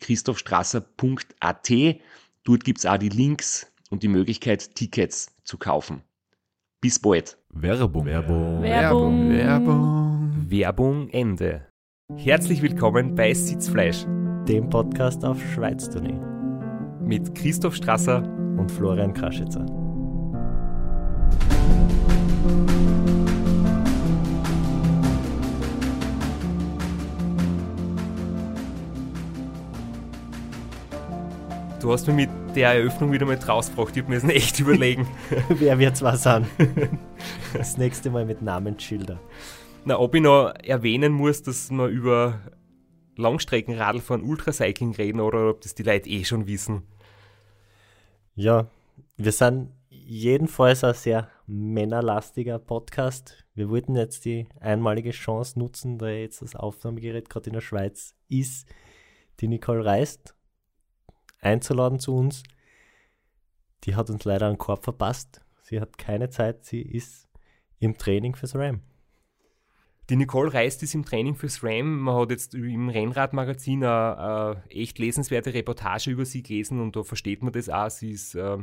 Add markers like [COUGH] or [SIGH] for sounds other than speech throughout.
www.christophstrasser.at. Dort gibt es auch die Links und die Möglichkeit, Tickets zu kaufen. Bis bald. Werbung. Werbung. Werbung. Werbung. Werbung Ende. Herzlich willkommen bei Sitzfleisch dem Podcast auf Schweiz-Tournee mit Christoph Strasser und Florian Kraschitzer. Du hast mir mit der Eröffnung wieder mal rausgebracht. Ich habe mir das [LAUGHS] echt überlegen. [LAUGHS] Wer wird's was an? Das nächste Mal mit Namensschilder. Na, ob ich noch erwähnen muss, dass wir über Langstreckenradfahren, Ultracycling reden oder ob das die Leute eh schon wissen. Ja, wir sind jedenfalls ein sehr männerlastiger Podcast. Wir wollten jetzt die einmalige Chance nutzen, da jetzt das Aufnahmegerät gerade in der Schweiz ist, die Nicole reist, einzuladen zu uns. Die hat uns leider einen Korb verpasst. Sie hat keine Zeit, sie ist im Training fürs RAM. Die Nicole Reist ist im Training fürs RAM. Man hat jetzt im Rennradmagazin eine, eine echt lesenswerte Reportage über sie gelesen und da versteht man das auch. Sie ist äh,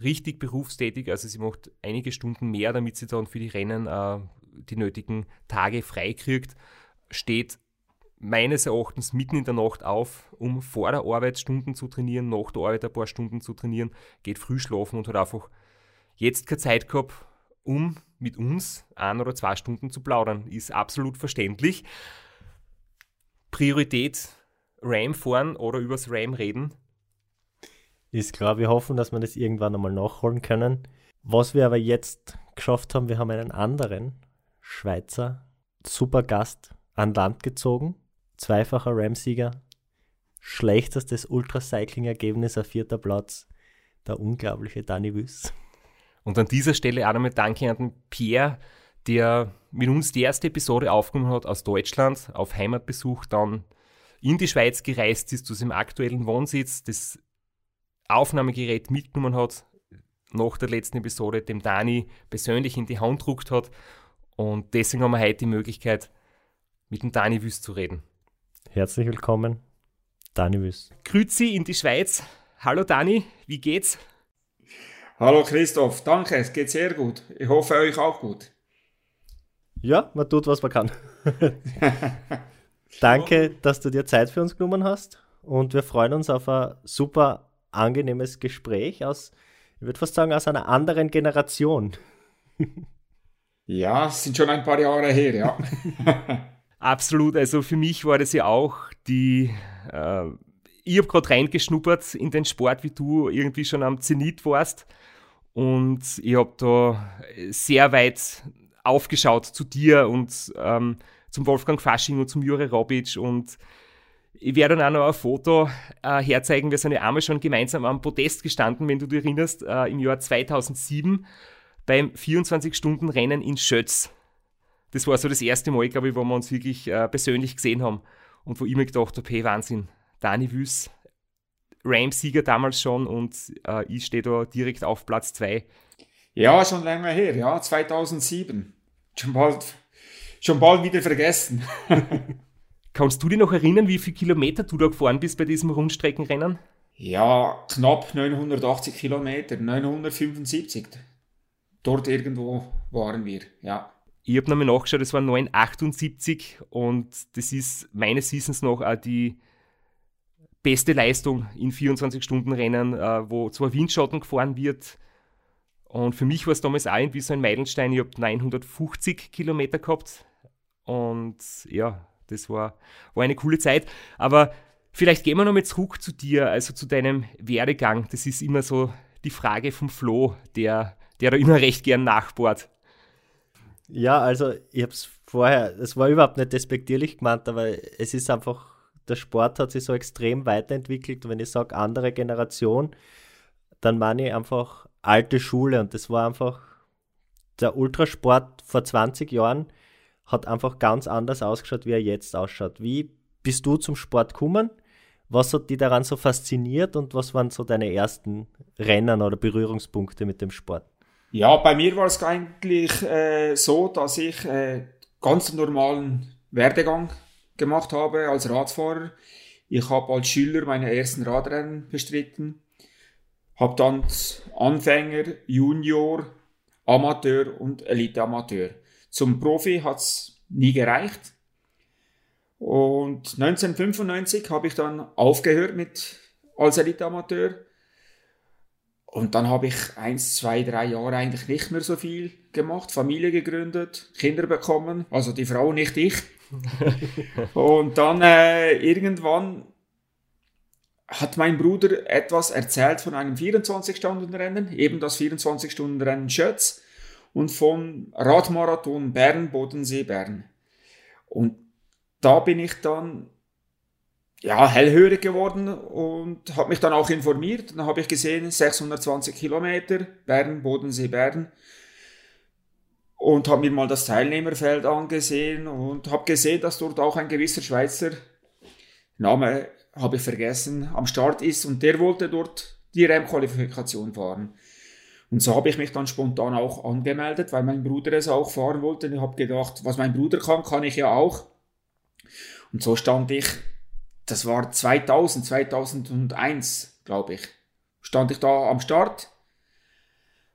richtig berufstätig, also sie macht einige Stunden mehr, damit sie dann für die Rennen äh, die nötigen Tage frei kriegt. Steht meines Erachtens mitten in der Nacht auf, um vor der Arbeit Stunden zu trainieren, nach der Arbeit ein paar Stunden zu trainieren, geht früh schlafen und hat einfach jetzt keine Zeit gehabt, um mit uns ein oder zwei Stunden zu plaudern. Ist absolut verständlich. Priorität RAM fahren oder übers RAM reden. Ist klar, wir hoffen, dass wir das irgendwann einmal nachholen können. Was wir aber jetzt geschafft haben, wir haben einen anderen Schweizer Supergast an Land gezogen. Zweifacher RAM-Sieger. Schlechtestes Ultracycling-Ergebnis, ein vierter Platz. Der unglaubliche Danny Wüss. Und an dieser Stelle auch nochmal Danke an den Pierre, der mit uns die erste Episode aufgenommen hat aus Deutschland, auf Heimatbesuch, dann in die Schweiz gereist ist, zu seinem aktuellen Wohnsitz, das Aufnahmegerät mitgenommen hat, nach der letzten Episode dem Dani persönlich in die Hand gedruckt hat. Und deswegen haben wir heute die Möglichkeit, mit dem Dani Wüst zu reden. Herzlich willkommen, Dani Wüst. Grüezi in die Schweiz. Hallo Dani, wie geht's? Hallo Christoph, danke, es geht sehr gut. Ich hoffe euch auch gut. Ja, man tut, was man kann. [LAUGHS] danke, dass du dir Zeit für uns genommen hast und wir freuen uns auf ein super angenehmes Gespräch aus, ich würde fast sagen, aus einer anderen Generation. ja, es sind schon ein paar Jahre her, ja. [LAUGHS] Absolut, also für mich war das ja auch die äh, ich habe gerade reingeschnuppert in den Sport, wie du irgendwie schon am Zenit warst. Und ich habe da sehr weit aufgeschaut zu dir und ähm, zum Wolfgang Fasching und zum Jure Robic. Und ich werde dann auch noch ein Foto äh, herzeigen. Wir sind ja einmal schon gemeinsam am Podest gestanden, wenn du dich erinnerst, äh, im Jahr 2007 beim 24-Stunden-Rennen in Schötz. Das war so das erste Mal, glaube ich, wo wir uns wirklich äh, persönlich gesehen haben und wo ich mir gedacht habe, hey, Wahnsinn, Dani Wüss, Rams-Sieger damals schon und äh, ich stehe da direkt auf Platz 2. Ja, schon länger her, ja, 2007. Schon bald, schon bald wieder vergessen. [LAUGHS] Kannst du dich noch erinnern, wie viele Kilometer du da gefahren bist bei diesem Rundstreckenrennen? Ja, knapp 980 Kilometer, 975. Dort irgendwo waren wir, ja. Ich habe nochmal nachgeschaut, es waren 978 und das ist meines Wissens noch auch die beste Leistung in 24-Stunden-Rennen, äh, wo zwar Windschatten gefahren wird. Und für mich war es damals auch irgendwie so ein Meilenstein. Ich habe 950 Kilometer gehabt. Und ja, das war, war eine coole Zeit. Aber vielleicht gehen wir nochmal zurück zu dir, also zu deinem Werdegang. Das ist immer so die Frage vom Flo, der, der da immer recht gern nachbohrt. Ja, also ich habe es vorher, es war überhaupt nicht despektierlich gemeint, aber es ist einfach, der Sport hat sich so extrem weiterentwickelt. Wenn ich sage andere Generation, dann meine ich einfach alte Schule und das war einfach der Ultrasport vor 20 Jahren hat einfach ganz anders ausgeschaut, wie er jetzt ausschaut. Wie bist du zum Sport gekommen? Was hat dich daran so fasziniert und was waren so deine ersten Rennen oder Berührungspunkte mit dem Sport? Ja, bei mir war es eigentlich äh, so, dass ich äh, ganz normalen Werdegang gemacht habe als Radfahrer. Ich habe als Schüler meine ersten Radrennen bestritten, habe dann Anfänger, Junior, Amateur und Elite-Amateur. Zum Profi hat es nie gereicht. Und 1995 habe ich dann aufgehört mit als Elite-Amateur. Und dann habe ich eins, zwei, drei Jahre eigentlich nicht mehr so viel gemacht, Familie gegründet, Kinder bekommen, also die Frau, nicht ich. [LAUGHS] und dann äh, irgendwann hat mein Bruder etwas erzählt von einem 24-Stunden-Rennen, eben das 24-Stunden-Rennen Schötz und vom Radmarathon Bern, Bodensee, Bern. Und da bin ich dann ja, hellhörig geworden und habe mich dann auch informiert. Dann habe ich gesehen, 620 Kilometer, Bern, Bodensee, Bern. Und habe mir mal das Teilnehmerfeld angesehen und habe gesehen, dass dort auch ein gewisser Schweizer, Name habe ich vergessen, am Start ist und der wollte dort die REM-Qualifikation fahren. Und so habe ich mich dann spontan auch angemeldet, weil mein Bruder es auch fahren wollte. Und ich habe gedacht, was mein Bruder kann, kann ich ja auch. Und so stand ich, das war 2000, 2001, glaube ich, stand ich da am Start.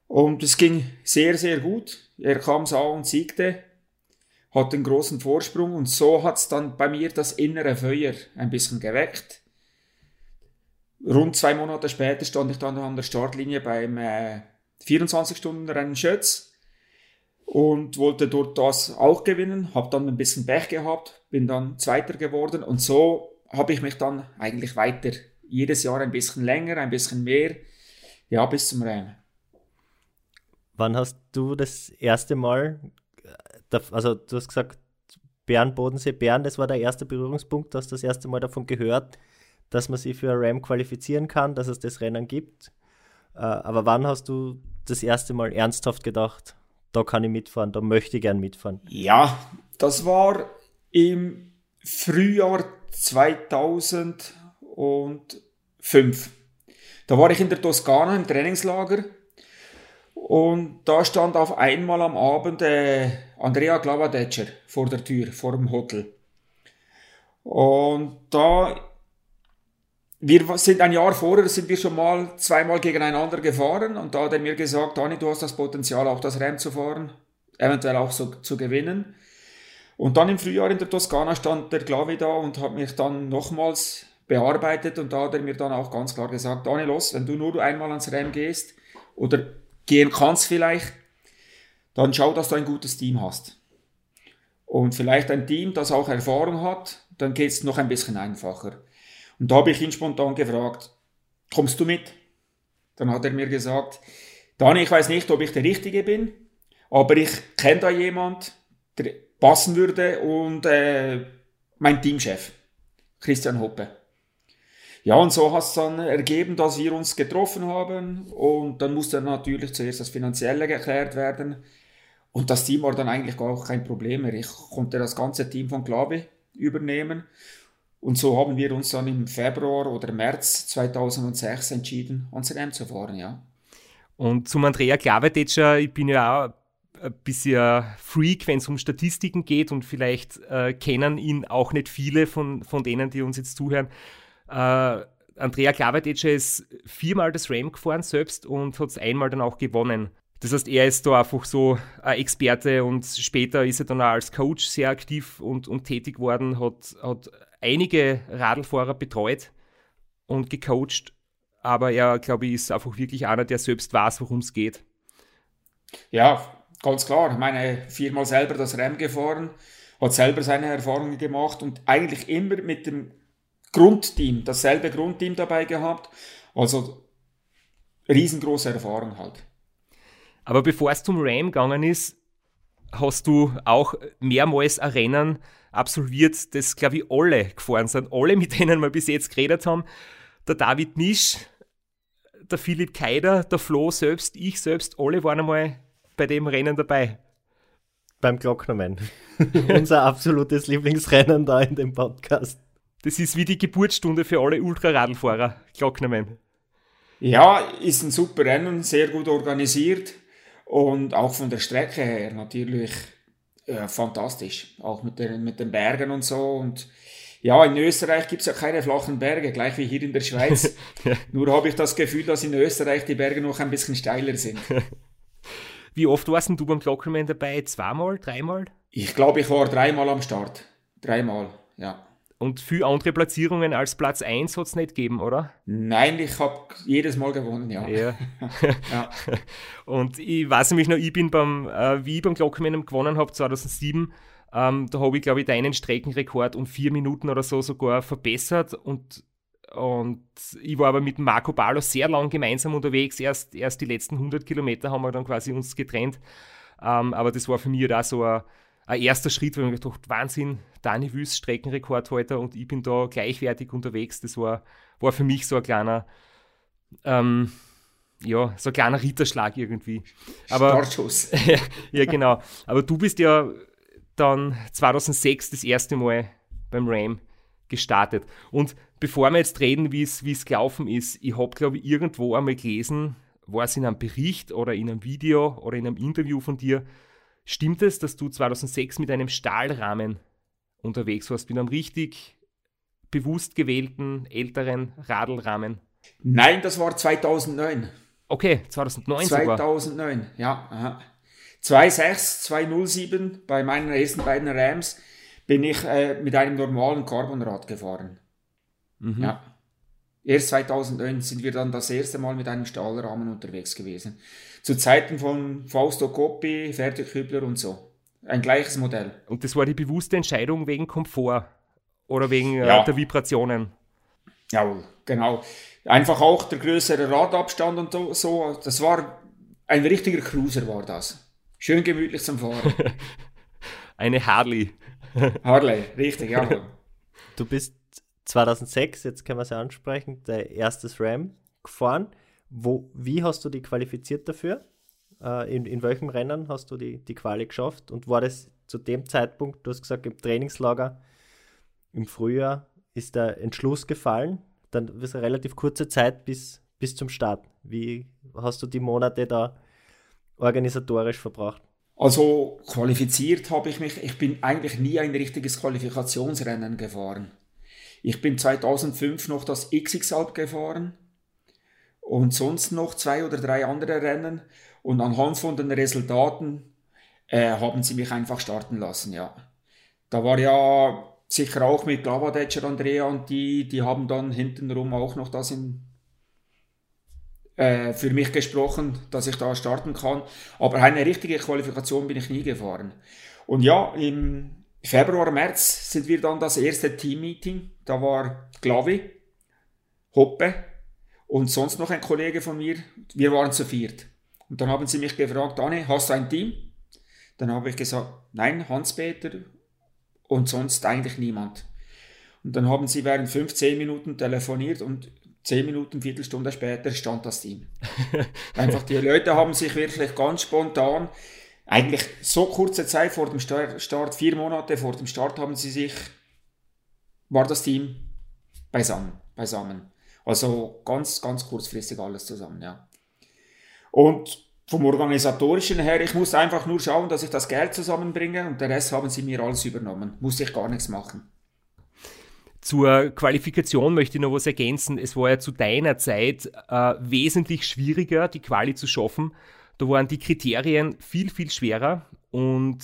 Und es ging sehr, sehr gut. Er kam, sah und siegte, hat einen großen Vorsprung und so hat es dann bei mir das innere Feuer ein bisschen geweckt. Rund zwei Monate später stand ich dann an der Startlinie beim äh, 24-Stunden-Rennen Schötz und wollte dort das auch gewinnen, habe dann ein bisschen Pech gehabt, bin dann Zweiter geworden und so habe ich mich dann eigentlich weiter jedes Jahr ein bisschen länger, ein bisschen mehr, ja, bis zum Rennen. Wann hast du das erste Mal, äh, also du hast gesagt, Bern, Bodensee, Bern, das war der erste Berührungspunkt, du hast das erste Mal davon gehört, dass man sich für ein Ram qualifizieren kann, dass es das Rennen gibt. Äh, aber wann hast du das erste Mal ernsthaft gedacht, da kann ich mitfahren, da möchte ich gern mitfahren? Ja, das war im Frühjahr 2005. Da war ich in der Toskana im Trainingslager und da stand auf einmal am Abend äh, Andrea Glavadetscher vor der Tür, vor dem Hotel. Und da wir sind ein Jahr vorher sind wir schon mal zweimal gegeneinander gefahren und da hat er mir gesagt, Dani, du hast das Potenzial, auch das Rennen zu fahren, eventuell auch so zu gewinnen. Und dann im Frühjahr in der Toskana stand der Glavi da und hat mich dann nochmals bearbeitet und da hat er mir dann auch ganz klar gesagt, Dani, los, wenn du nur einmal ans Rennen gehst oder gehen kannst vielleicht, dann schau, dass du ein gutes Team hast. Und vielleicht ein Team, das auch Erfahrung hat, dann geht es noch ein bisschen einfacher. Und da habe ich ihn spontan gefragt, kommst du mit? Dann hat er mir gesagt, Dani, ich weiß nicht, ob ich der Richtige bin, aber ich kenne da jemand, der passen würde und äh, mein Teamchef, Christian Hoppe. Ja, und so hat es dann ergeben, dass wir uns getroffen haben und dann musste natürlich zuerst das Finanzielle geklärt werden und das Team war dann eigentlich auch kein Problem mehr. Ich konnte das ganze Team von Klavi übernehmen und so haben wir uns dann im Februar oder März 2006 entschieden, ans Rennen zu fahren, ja. Und zum Andrea Klavedetscher, ich bin ja auch ein bisschen Freak, wenn es um Statistiken geht und vielleicht äh, kennen ihn auch nicht viele von, von denen, die uns jetzt zuhören. Äh, Andrea Klavedetscher ist viermal das Ram gefahren selbst und hat es einmal dann auch gewonnen. Das heißt, er ist da einfach so ein Experte und später ist er dann auch als Coach sehr aktiv und, und tätig worden, hat, hat einige Radlfahrer betreut und gecoacht, aber er, glaube ich, ist einfach wirklich einer, der selbst weiß, worum es geht. Ja, ganz klar. Meine, viermal selber das Rennen gefahren, hat selber seine Erfahrungen gemacht und eigentlich immer mit dem Grundteam, dasselbe Grundteam dabei gehabt. Also riesengroße Erfahrung halt. Aber bevor es zum Ram gegangen ist, hast du auch mehrmals ein Rennen absolviert, das, glaube ich, alle gefahren sind. Alle, mit denen wir bis jetzt geredet haben. Der David Nisch, der Philipp Keider, der Flo selbst, ich selbst, alle waren einmal bei dem Rennen dabei. Beim Glocknermann. [LAUGHS] Unser absolutes Lieblingsrennen da in dem Podcast. Das ist wie die Geburtsstunde für alle Ultraradlfahrer, Glocknermann. Ja, ist ein super Rennen, sehr gut organisiert und auch von der Strecke her natürlich äh, fantastisch. Auch mit den, mit den Bergen und so. Und ja, in Österreich gibt es ja keine flachen Berge, gleich wie hier in der Schweiz. [LAUGHS] ja. Nur habe ich das Gefühl, dass in Österreich die Berge noch ein bisschen steiler sind. [LAUGHS] wie oft warst du beim Glockenmann dabei? Zweimal, dreimal? Ich glaube, ich war dreimal am Start. Dreimal, ja. Und viele andere Platzierungen als Platz 1 hat es nicht gegeben, oder? Nein, ich habe jedes Mal gewonnen, ja. ja. [LAUGHS] ja. [LAUGHS] Und ich weiß nämlich noch, ich bin beim, äh, wie ich beim Glockenmann gewonnen habe, 2007, ähm, da habe ich, glaube ich, deinen Streckenrekord um vier Minuten oder so sogar verbessert und und ich war aber mit Marco Balo sehr lang gemeinsam unterwegs. Erst, erst die letzten 100 Kilometer haben wir dann quasi uns getrennt. Ähm, aber das war für mich da so ein, ein erster Schritt, weil ich mir gedacht Wahnsinn, Dani Wüst, Streckenrekordhalter und ich bin da gleichwertig unterwegs. Das war, war für mich so ein kleiner, ähm, ja, so ein kleiner Ritterschlag irgendwie. Aber, Startschuss. [LAUGHS] ja, genau. Aber du bist ja dann 2006 das erste Mal beim Ram gestartet. Und bevor wir jetzt reden, wie es gelaufen ist, ich habe, glaube ich, irgendwo einmal gelesen, war es in einem Bericht oder in einem Video oder in einem Interview von dir, Stimmt es, dass du 2006 mit einem Stahlrahmen unterwegs warst, mit einem richtig bewusst gewählten älteren Radlrahmen? Nein, das war 2009. Okay, 2009 2009, sogar. ja. Aha. 2.6, 2.07 bei meinen ersten beiden Rams bin ich äh, mit einem normalen Carbonrad gefahren. Mhm. Ja. Erst 2009 sind wir dann das erste Mal mit einem Stahlrahmen unterwegs gewesen. Zu Zeiten von Fausto Coppi, Fertig und so. Ein gleiches Modell. Und das war die bewusste Entscheidung wegen Komfort oder wegen äh, ja. der Vibrationen? Ja, genau. Einfach auch der größere Radabstand und so. Das war ein richtiger Cruiser war das. Schön gemütlich zum Fahren. [LAUGHS] Eine Harley. Harley, richtig, ja. [LAUGHS] Du bist 2006, jetzt können wir es ja ansprechen, der erstes Ram gefahren. Wo, wie hast du die qualifiziert dafür? Äh, in, in welchem Rennen hast du die, die Quali geschafft? Und war das zu dem Zeitpunkt, du hast gesagt, im Trainingslager im Frühjahr ist der Entschluss gefallen? Dann ist eine relativ kurze Zeit bis, bis zum Start. Wie hast du die Monate da organisatorisch verbracht? Also qualifiziert habe ich mich, ich bin eigentlich nie ein richtiges Qualifikationsrennen gefahren. Ich bin 2005 noch das XX-Alp gefahren und sonst noch zwei oder drei andere Rennen. Und anhand von den Resultaten äh, haben sie mich einfach starten lassen, ja. Da war ja sicher auch mit Glavadetscher Andrea und die, die haben dann hintenrum auch noch das in, äh, für mich gesprochen, dass ich da starten kann. Aber eine richtige Qualifikation bin ich nie gefahren. Und ja, im Februar, März sind wir dann das erste Team-Meeting. Da war Glavi, Hoppe und sonst noch ein Kollege von mir. Wir waren zu viert. Und dann haben sie mich gefragt, Anne, hast du ein Team? Dann habe ich gesagt, nein, Hans-Peter und sonst eigentlich niemand. Und dann haben sie während 15 Minuten telefoniert und 10 Minuten, Viertelstunde später stand das Team. [LAUGHS] Einfach die Leute haben sich wirklich ganz spontan eigentlich so kurze Zeit vor dem Start, vier Monate vor dem Start, haben sie sich, war das Team beisammen. beisammen. Also ganz, ganz kurzfristig alles zusammen, ja. Und vom organisatorischen her, ich muss einfach nur schauen, dass ich das Geld zusammenbringe und der Rest haben sie mir alles übernommen. Muss ich gar nichts machen. Zur Qualifikation möchte ich noch was ergänzen. Es war ja zu deiner Zeit äh, wesentlich schwieriger, die Quali zu schaffen, da waren die Kriterien viel, viel schwerer und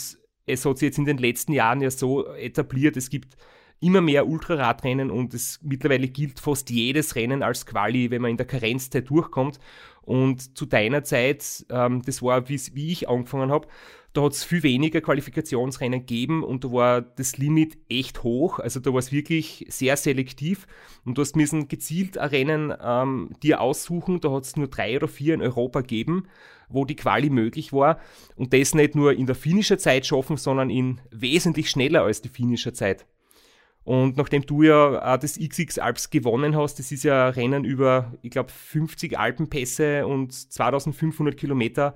es hat sich jetzt in den letzten Jahren ja so etabliert, es gibt immer mehr Ultraradrennen und es mittlerweile gilt fast jedes Rennen als Quali, wenn man in der Karenzzeit durchkommt. Und zu deiner Zeit, ähm, das war wie, wie ich angefangen habe, da hat es viel weniger Qualifikationsrennen gegeben und da war das Limit echt hoch. Also da war es wirklich sehr selektiv und du hast müssen gezielt ein Rennen ähm, dir aussuchen. Da hat es nur drei oder vier in Europa gegeben, wo die Quali möglich war und das nicht nur in der finnischer Zeit schaffen, sondern in wesentlich schneller als die finnischer Zeit. Und nachdem du ja das XX Alps gewonnen hast, das ist ja ein Rennen über, ich glaube, 50 Alpenpässe und 2500 Kilometer.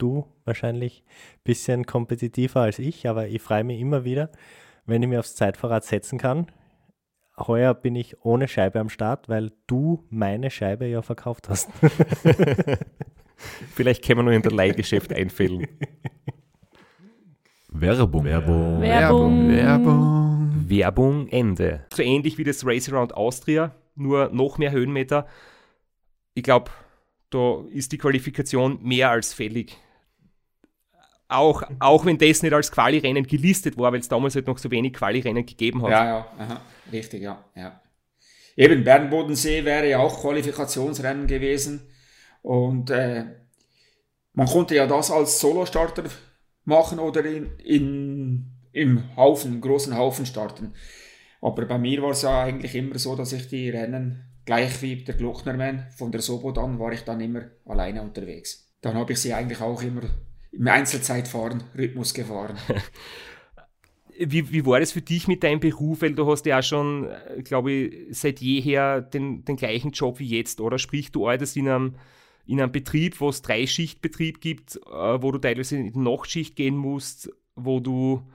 Du wahrscheinlich ein bisschen kompetitiver als ich, aber ich freue mich immer wieder, wenn ich mir aufs Zeitfahrrad setzen kann. Heuer bin ich ohne Scheibe am Start, weil du meine Scheibe ja verkauft hast. [LAUGHS] Vielleicht können wir noch in der Leihgeschäft einfällen. [LAUGHS] Werbung. Werbung. Werbung. Werbung. Werbung Ende. So ähnlich wie das Race Around Austria, nur noch mehr Höhenmeter. Ich glaube, da ist die Qualifikation mehr als fällig. Auch, auch wenn das nicht als Quali-Rennen gelistet war, weil es damals halt noch so wenig Quali-Rennen gegeben hat. Ja, ja, aha, richtig, ja, ja. Eben, Bern-Bodensee wäre ja auch Qualifikationsrennen gewesen. Und äh, man konnte ja das als Solostarter machen oder in, in, im Haufen, großen Haufen starten. Aber bei mir war es ja eigentlich immer so, dass ich die Rennen, gleich wie der Glocknermann von der Sobodan, war ich dann immer alleine unterwegs. Dann habe ich sie eigentlich auch immer im Einzelzeitfahren, Rhythmus gefahren. [LAUGHS] Wie, wie war das für dich mit deinem Beruf? Weil du hast ja auch schon, äh, glaube ich, seit jeher den, den gleichen Job wie jetzt, oder? Sprich, du arbeitest in einem, in einem Betrieb, wo es drei Schichtbetrieb gibt, äh, wo du teilweise in die Nachtschicht gehen musst, wo du,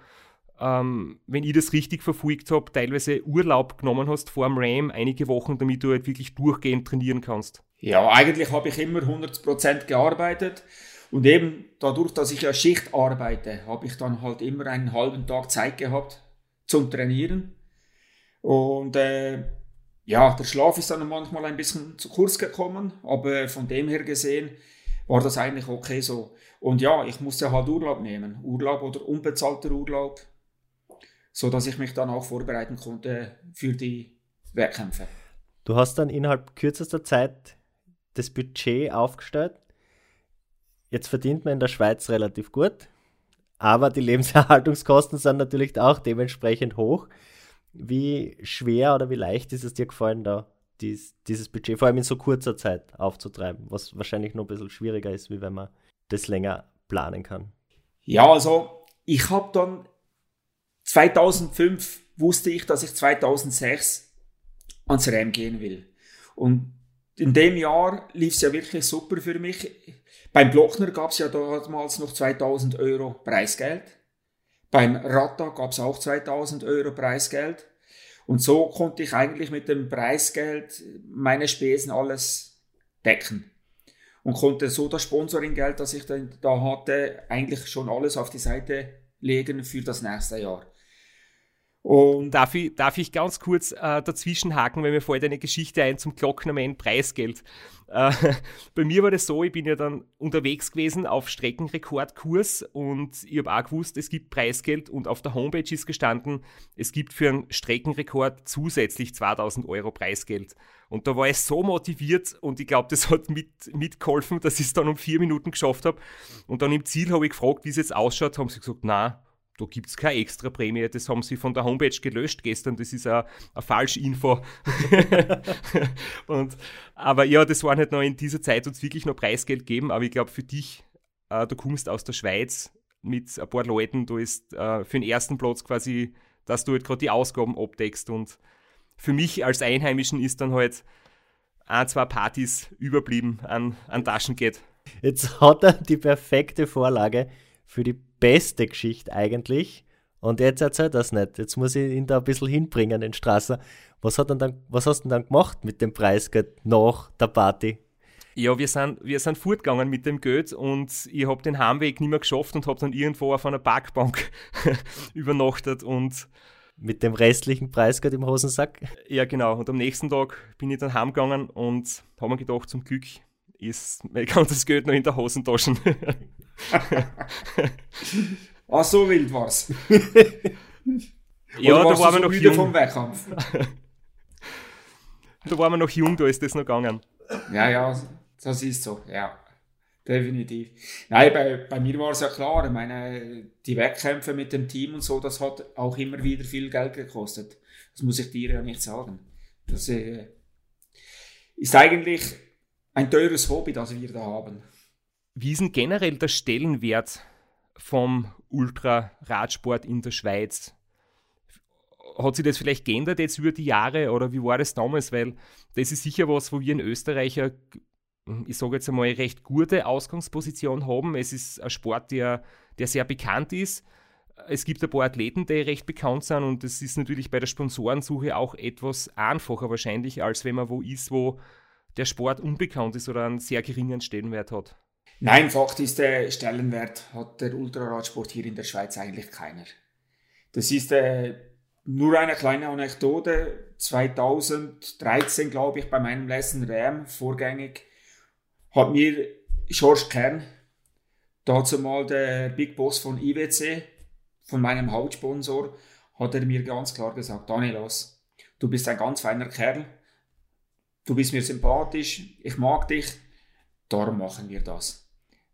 ähm, wenn ich das richtig verfolgt habe, teilweise Urlaub genommen hast vor dem RAM, einige Wochen, damit du halt wirklich durchgehend trainieren kannst. Ja, eigentlich habe ich immer 100% gearbeitet Und eben dadurch, dass ich ja Schicht arbeite, habe ich dann halt immer einen halben Tag Zeit gehabt zum Trainieren. Und äh, ja, der Schlaf ist dann manchmal ein bisschen zu kurz gekommen, aber von dem her gesehen war das eigentlich okay so. Und ja, ich musste halt Urlaub nehmen, Urlaub oder unbezahlter Urlaub, so dass ich mich dann auch vorbereiten konnte für die Wettkämpfe. Du hast dann innerhalb kürzester Zeit das Budget aufgestellt. Jetzt verdient man in der Schweiz relativ gut, aber die Lebenserhaltungskosten sind natürlich auch dementsprechend hoch. Wie schwer oder wie leicht ist es dir gefallen, da dies, dieses Budget vor allem in so kurzer Zeit aufzutreiben, was wahrscheinlich noch ein bisschen schwieriger ist, wie wenn man das länger planen kann? Ja, also ich habe dann 2005 wusste ich, dass ich 2006 ans Rennen gehen will. Und in dem Jahr lief es ja wirklich super für mich. Beim Glockner gab es ja damals noch 2000 Euro Preisgeld. Beim Ratta gab es auch 2000 Euro Preisgeld. Und so konnte ich eigentlich mit dem Preisgeld meine Spesen alles decken. Und konnte so das Sponsoringgeld, das ich dann da hatte, eigentlich schon alles auf die Seite legen für das nächste Jahr. Und darf ich, darf ich ganz kurz äh, dazwischen haken, weil mir fällt eine Geschichte ein zum Glocknerman Preisgeld. Äh, [LAUGHS] bei mir war das so, ich bin ja dann unterwegs gewesen auf Streckenrekordkurs und ich habe auch gewusst, es gibt Preisgeld und auf der Homepage ist gestanden, es gibt für einen Streckenrekord zusätzlich 2000 Euro Preisgeld. Und da war ich so motiviert und ich glaube, das hat mit, mitgeholfen, dass ich es dann um vier Minuten geschafft habe. Und dann im Ziel habe ich gefragt, wie es jetzt ausschaut, haben sie gesagt, na, da gibt es keine extra Prämie. Das haben sie von der Homepage gelöscht gestern. Das ist eine, Falschinfo. [LAUGHS] [LAUGHS] und, aber ja, das waren halt noch in dieser Zeit uns wirklich noch Preisgeld geben. Aber ich glaube, für dich, äh, du kommst aus der Schweiz mit ein paar Leuten, du ist äh, für den ersten Platz quasi, dass du halt gerade die Ausgaben abdeckst. Und für mich als Einheimischen ist dann halt ein, zwei Partys überblieben an, an Taschengeld. Jetzt hat er die perfekte Vorlage für die beste Geschichte eigentlich. Und jetzt erzählt das nicht. Jetzt muss ich ihn da ein bisschen hinbringen, den Strasser. Was, hat dann, was hast du denn dann gemacht mit dem Preisgeld nach der Party? Ja, wir sind, wir sind fortgegangen mit dem Geld und ich habe den Heimweg nicht mehr geschafft und habe dann irgendwo auf einer Parkbank [LAUGHS] übernachtet und mit dem restlichen Preisgeld im Hosensack? Ja, genau. Und am nächsten Tag bin ich dann heimgegangen und habe mir gedacht, zum Glück ist mein [LAUGHS] ganzes Geld noch in der Hosentasche. Ah, so wild war's. ja, da waren wir noch müde jung. vom Wettkampf. [LAUGHS] da waren wir noch jung, da ist das noch gegangen. Ja, ja, das ist so, ja. Definitiv. Nein, bei, bei mir war es ja klar, ich meine, die Wettkämpfe mit dem Team und so, das hat auch immer wieder viel Geld gekostet. Das muss ich dir ja nicht sagen. Das äh, ist eigentlich ein teures Hobby, das wir da haben. Wie ist denn generell der Stellenwert vom Ultraradsport in der Schweiz? Hat sich das vielleicht geändert jetzt über die Jahre oder wie war das damals? Weil das ist sicher was, wo wir in Österreich, ich sage jetzt einmal, recht gute Ausgangsposition haben. Es ist ein Sport, der, der sehr bekannt ist. Es gibt ein paar Athleten, die recht bekannt sind und es ist natürlich bei der Sponsorensuche auch etwas einfacher wahrscheinlich, als wenn man wo ist, wo der Sport unbekannt ist oder einen sehr geringen Stellenwert hat. Nein, Fakt ist, der Stellenwert hat der Ultraradsport hier in der Schweiz eigentlich keiner. Das ist äh, nur eine kleine Anekdote. 2013, glaube ich, bei meinem letzten RAM vorgängig, hat mir George Kern, dazu mal der Big Boss von IWC, von meinem Hauptsponsor, hat er mir ganz klar gesagt, Danielos, du bist ein ganz feiner Kerl, du bist mir sympathisch, ich mag dich, darum machen wir das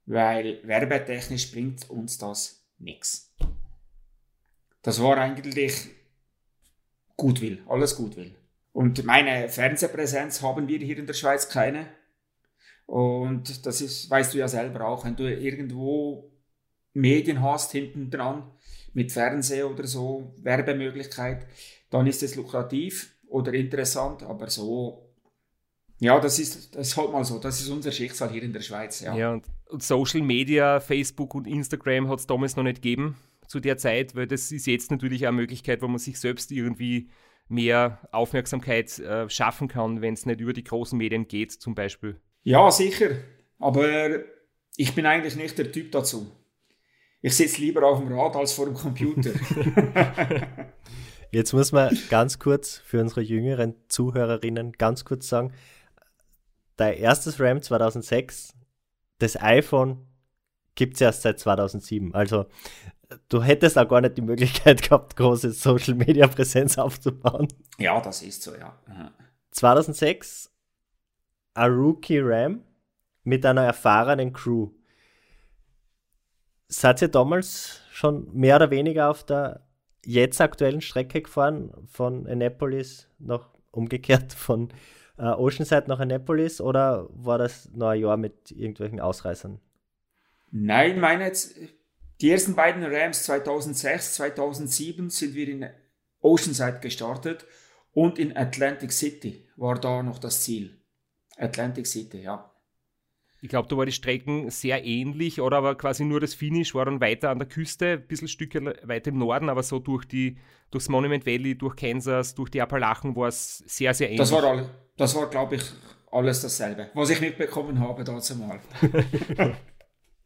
weil werbetechnisch bringt uns das nichts. Das war eigentlich Gutwill, alles Gutwill. Und meine Fernsehpräsenz haben wir hier in der Schweiz keine. Und das ist, weißt du ja selber auch, wenn du irgendwo Medien hast hinten dran, mit Fernseh oder so, Werbemöglichkeit, dann ist es lukrativ oder interessant, aber so ja, das ist, das ist halt mal so. Das ist unser Schicksal hier in der Schweiz. Ja, ja und, und Social Media, Facebook und Instagram hat es damals noch nicht gegeben zu der Zeit, weil das ist jetzt natürlich auch eine Möglichkeit, wo man sich selbst irgendwie mehr Aufmerksamkeit äh, schaffen kann, wenn es nicht über die großen Medien geht, zum Beispiel. Ja, sicher. Aber ich bin eigentlich nicht der Typ dazu. Ich sitze lieber auf dem Rad als vor dem Computer. [LAUGHS] Jetzt muss man ganz kurz für unsere jüngeren Zuhörerinnen ganz kurz sagen, dein erstes RAM 2006, das iPhone gibt es erst seit 2007. Also du hättest auch gar nicht die Möglichkeit [LAUGHS] gehabt, große Social Media Präsenz aufzubauen. ja, das ist so, ja. 2006 ein Rookie Ram mit einer erfahrenen Crew. Seid ihr damals schon mehr oder weniger auf der jetzt aktuellen Strecke gefahren, von Annapolis nach umgekehrt von äh, Oceanside nach Annapolis oder war das ein Jahr mit irgendwelchen Ausreißern? Nein, meine die ersten beiden Rams 2006, 2007 sind wir in Oceanside gestartet und in Atlantic City war da noch das Ziel. Atlantic City, ja. Ich glaube, da war die Strecken sehr ähnlich, oder aber quasi nur das Finish war dann weiter an der Küste, ein bisschen Stücke weiter im Norden, aber so durch die, durchs Monument Valley, durch Kansas, durch die Appalachen war es sehr, sehr ähnlich. Das war, das war glaube ich, alles dasselbe, was ich mitbekommen habe dazu mal. [LAUGHS]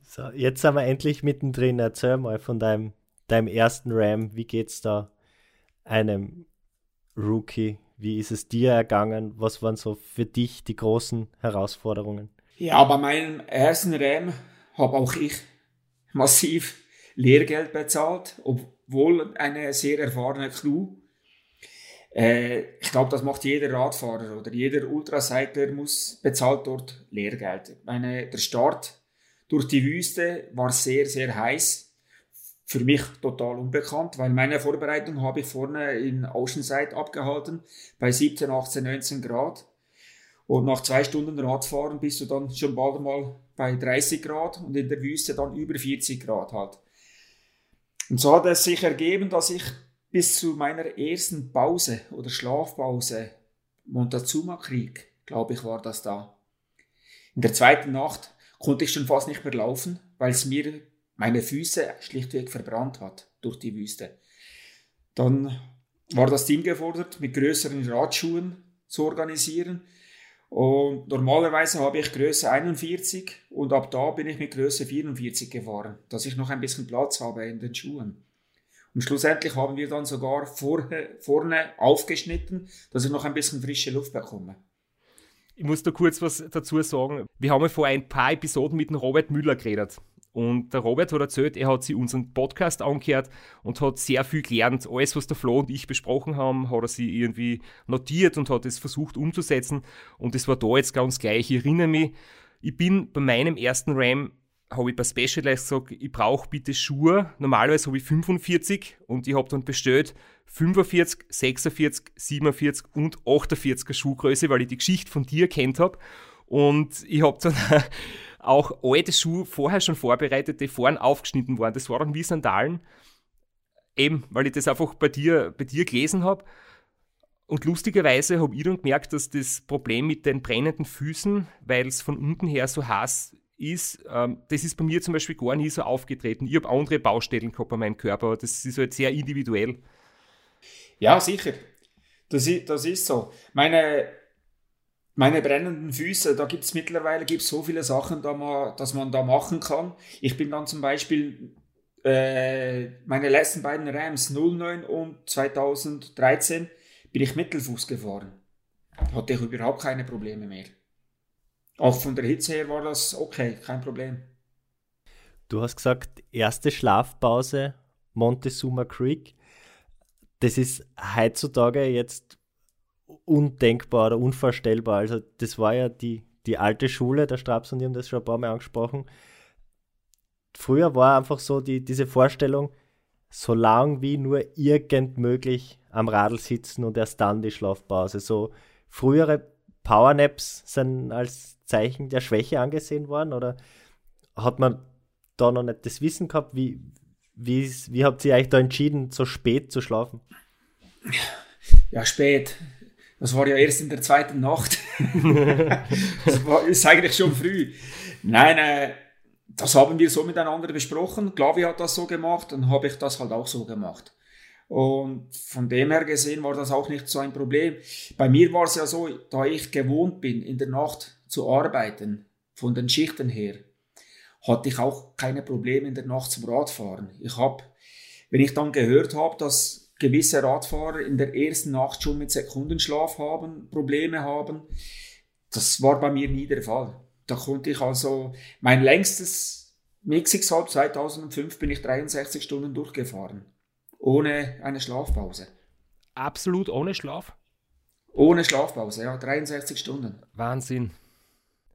so, jetzt sind wir endlich mittendrin. Erzähl mal von deinem, deinem ersten Ram. Wie geht's da einem Rookie? Wie ist es dir ergangen? Was waren so für dich die großen Herausforderungen? Ja, bei meinem ersten Ram habe auch ich massiv Lehrgeld bezahlt, obwohl eine sehr erfahrene Crew. Äh, ich glaube, das macht jeder Radfahrer oder jeder Ultracycler muss bezahlt dort Lehrgeld. Meine, der Start durch die Wüste war sehr, sehr heiß. Für mich total unbekannt, weil meine Vorbereitung habe ich vorne in Oceanside abgehalten, bei 17, 18, 19 Grad. Und nach zwei Stunden Radfahren bist du dann schon bald mal bei 30 Grad und in der Wüste dann über 40 Grad halt. Und so hat es sich ergeben, dass ich bis zu meiner ersten Pause oder Schlafpause, Montezuma-Krieg, glaube ich, war das da. In der zweiten Nacht konnte ich schon fast nicht mehr laufen, weil es mir meine Füße schlichtweg verbrannt hat durch die Wüste. Dann war das Team gefordert, mit größeren Radschuhen zu organisieren und normalerweise habe ich Größe 41 und ab da bin ich mit Größe 44 gefahren, dass ich noch ein bisschen Platz habe in den Schuhen. Und schlussendlich haben wir dann sogar vorne, vorne aufgeschnitten, dass ich noch ein bisschen frische Luft bekomme. Ich muss da kurz was dazu sagen. Wir haben ja vor ein paar Episoden mit dem Robert Müller geredet. Und der Robert hat erzählt, er hat sich unseren Podcast angehört und hat sehr viel gelernt. Alles, was der Flo und ich besprochen haben, hat er sich irgendwie notiert und hat es versucht umzusetzen. Und es war da jetzt ganz gleich. Ich erinnere mich, ich bin bei meinem ersten RAM, habe ich bei Specialized gesagt, ich brauche bitte Schuhe. Normalerweise habe ich 45 und ich habe dann bestellt 45, 46, 47 und 48er Schuhgröße, weil ich die Geschichte von dir kennt habe. Und ich habe dann [LAUGHS] auch alte Schuhe vorher schon vorbereitet, die vorn aufgeschnitten waren. Das waren wie Sandalen. Eben, weil ich das einfach bei dir, bei dir gelesen habe. Und lustigerweise habe ich dann gemerkt, dass das Problem mit den brennenden Füßen, weil es von unten her so heiß ist, ähm, das ist bei mir zum Beispiel gar nie so aufgetreten. Ich habe andere Baustellen gehabt bei meinem Körper, aber das ist halt sehr individuell. Ja, sicher. Das ist, das ist so. Meine meine brennenden Füße, da gibt es mittlerweile gibt's so viele Sachen, da man, dass man da machen kann. Ich bin dann zum Beispiel äh, meine letzten beiden Rams 09 und 2013 bin ich Mittelfuß gefahren. Hatte ich überhaupt keine Probleme mehr. Auch von der Hitze her war das okay, kein Problem. Du hast gesagt, erste Schlafpause Montezuma Creek. Das ist heutzutage jetzt undenkbar oder unvorstellbar. Also das war ja die, die alte Schule, der Straps und die haben das schon ein paar Mal angesprochen. Früher war einfach so die, diese Vorstellung, so lang wie nur irgend möglich am Radl sitzen und erst dann die Schlafpause. So frühere Powernaps sind als Zeichen der Schwäche angesehen worden oder hat man da noch nicht das Wissen gehabt? Wie, wie, wie habt ihr euch da entschieden, so spät zu schlafen? Ja, spät. Das war ja erst in der zweiten Nacht. [LAUGHS] das war, ist eigentlich schon früh. Nein, äh, das haben wir so miteinander besprochen. Klavi hat das so gemacht, dann habe ich das halt auch so gemacht. Und von dem her gesehen war das auch nicht so ein Problem. Bei mir war es ja so, da ich gewohnt bin, in der Nacht zu arbeiten, von den Schichten her, hatte ich auch keine Probleme in der Nacht zum Radfahren. Ich habe, wenn ich dann gehört habe, dass gewisse Radfahrer in der ersten Nacht schon mit Sekundenschlaf haben, Probleme haben, das war bei mir nie der Fall. Da konnte ich also, mein längstes Mixixhalb 2005 bin ich 63 Stunden durchgefahren. Ohne eine Schlafpause. Absolut ohne Schlaf? Ohne Schlafpause, ja, 63 Stunden. Wahnsinn.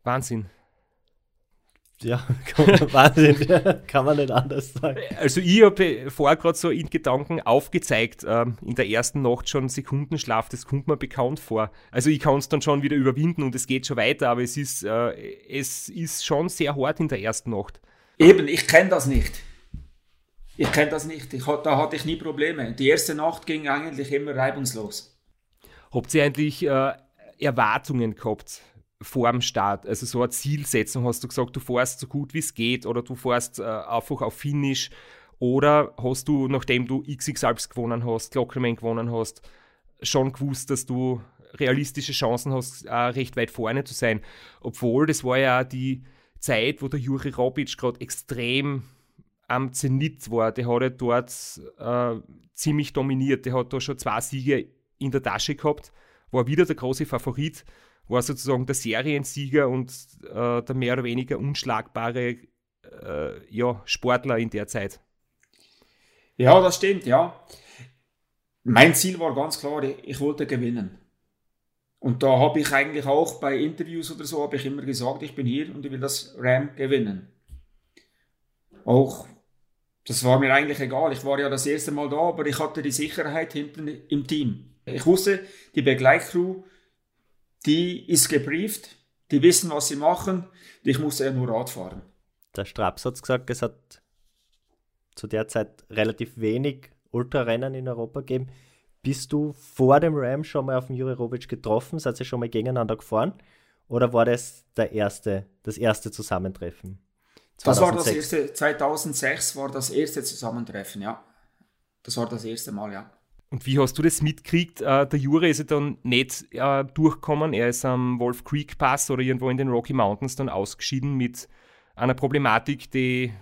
Wahnsinn. Ja, [LAUGHS] kann man, Wahnsinn, [LAUGHS] kann man nicht anders sagen. Also ich habe vorher gerade so in Gedanken aufgezeigt, ähm, in der ersten Nacht schon Sekundenschlaf, das kommt mir bekannt vor. Also ich kann es dann schon wieder überwinden und es geht schon weiter, aber es ist, äh, es ist schon sehr hart in der ersten Nacht. Eben, ich kenne das nicht. Ich kenne das nicht. Ich, da hatte ich nie Probleme. Die erste Nacht ging eigentlich immer reibungslos. Habt ihr eigentlich äh, Erwartungen gehabt vor dem Start? Also so eine Zielsetzung, hast du gesagt, du fährst so gut wie es geht oder du fährst äh, einfach auf Finish oder hast du, nachdem du XX Alps gewonnen hast, Glockerman gewonnen hast, schon gewusst, dass du realistische Chancen hast, äh, recht weit vorne zu sein? Obwohl, das war ja die Zeit, wo der Juri Robic gerade extrem am Zenit war. Der hat ja dort äh, ziemlich dominiert. Der hat da schon zwei Siege in der Tasche gehabt, war wieder der große Favorit, war sozusagen der Seriensieger und äh, der mehr oder weniger unschlagbare äh, ja, Sportler in der Zeit. Ja, das stimmt, ja. Mein Ziel war ganz klar, ich wollte gewinnen. Und da habe ich eigentlich auch bei Interviews oder so, habe ich immer gesagt, ich bin hier und ich will das Ram gewinnen. Auch das war mir eigentlich egal. Ich war ja das erste Mal da, aber ich hatte die Sicherheit hinten im Team. Ich wusste, die Begleitcrew, die ist gebrieft, die wissen, was sie machen. Ich musste ja nur Rad fahren. Der Straps hat gesagt, es hat zu der Zeit relativ wenig Ultrarennen in Europa gegeben. Bist du vor dem Ram schon mal auf den Juri Robic getroffen? Seid ihr schon mal gegeneinander gefahren? Oder war das der erste, das erste Zusammentreffen? Das war das erste, 2006 war das erste Zusammentreffen, ja. Das war das erste Mal, ja. Und wie hast du das mitgekriegt? Äh, der Jure ist ja dann nicht äh, durchgekommen. Er ist am Wolf Creek Pass oder irgendwo in den Rocky Mountains dann ausgeschieden mit einer Problematik, die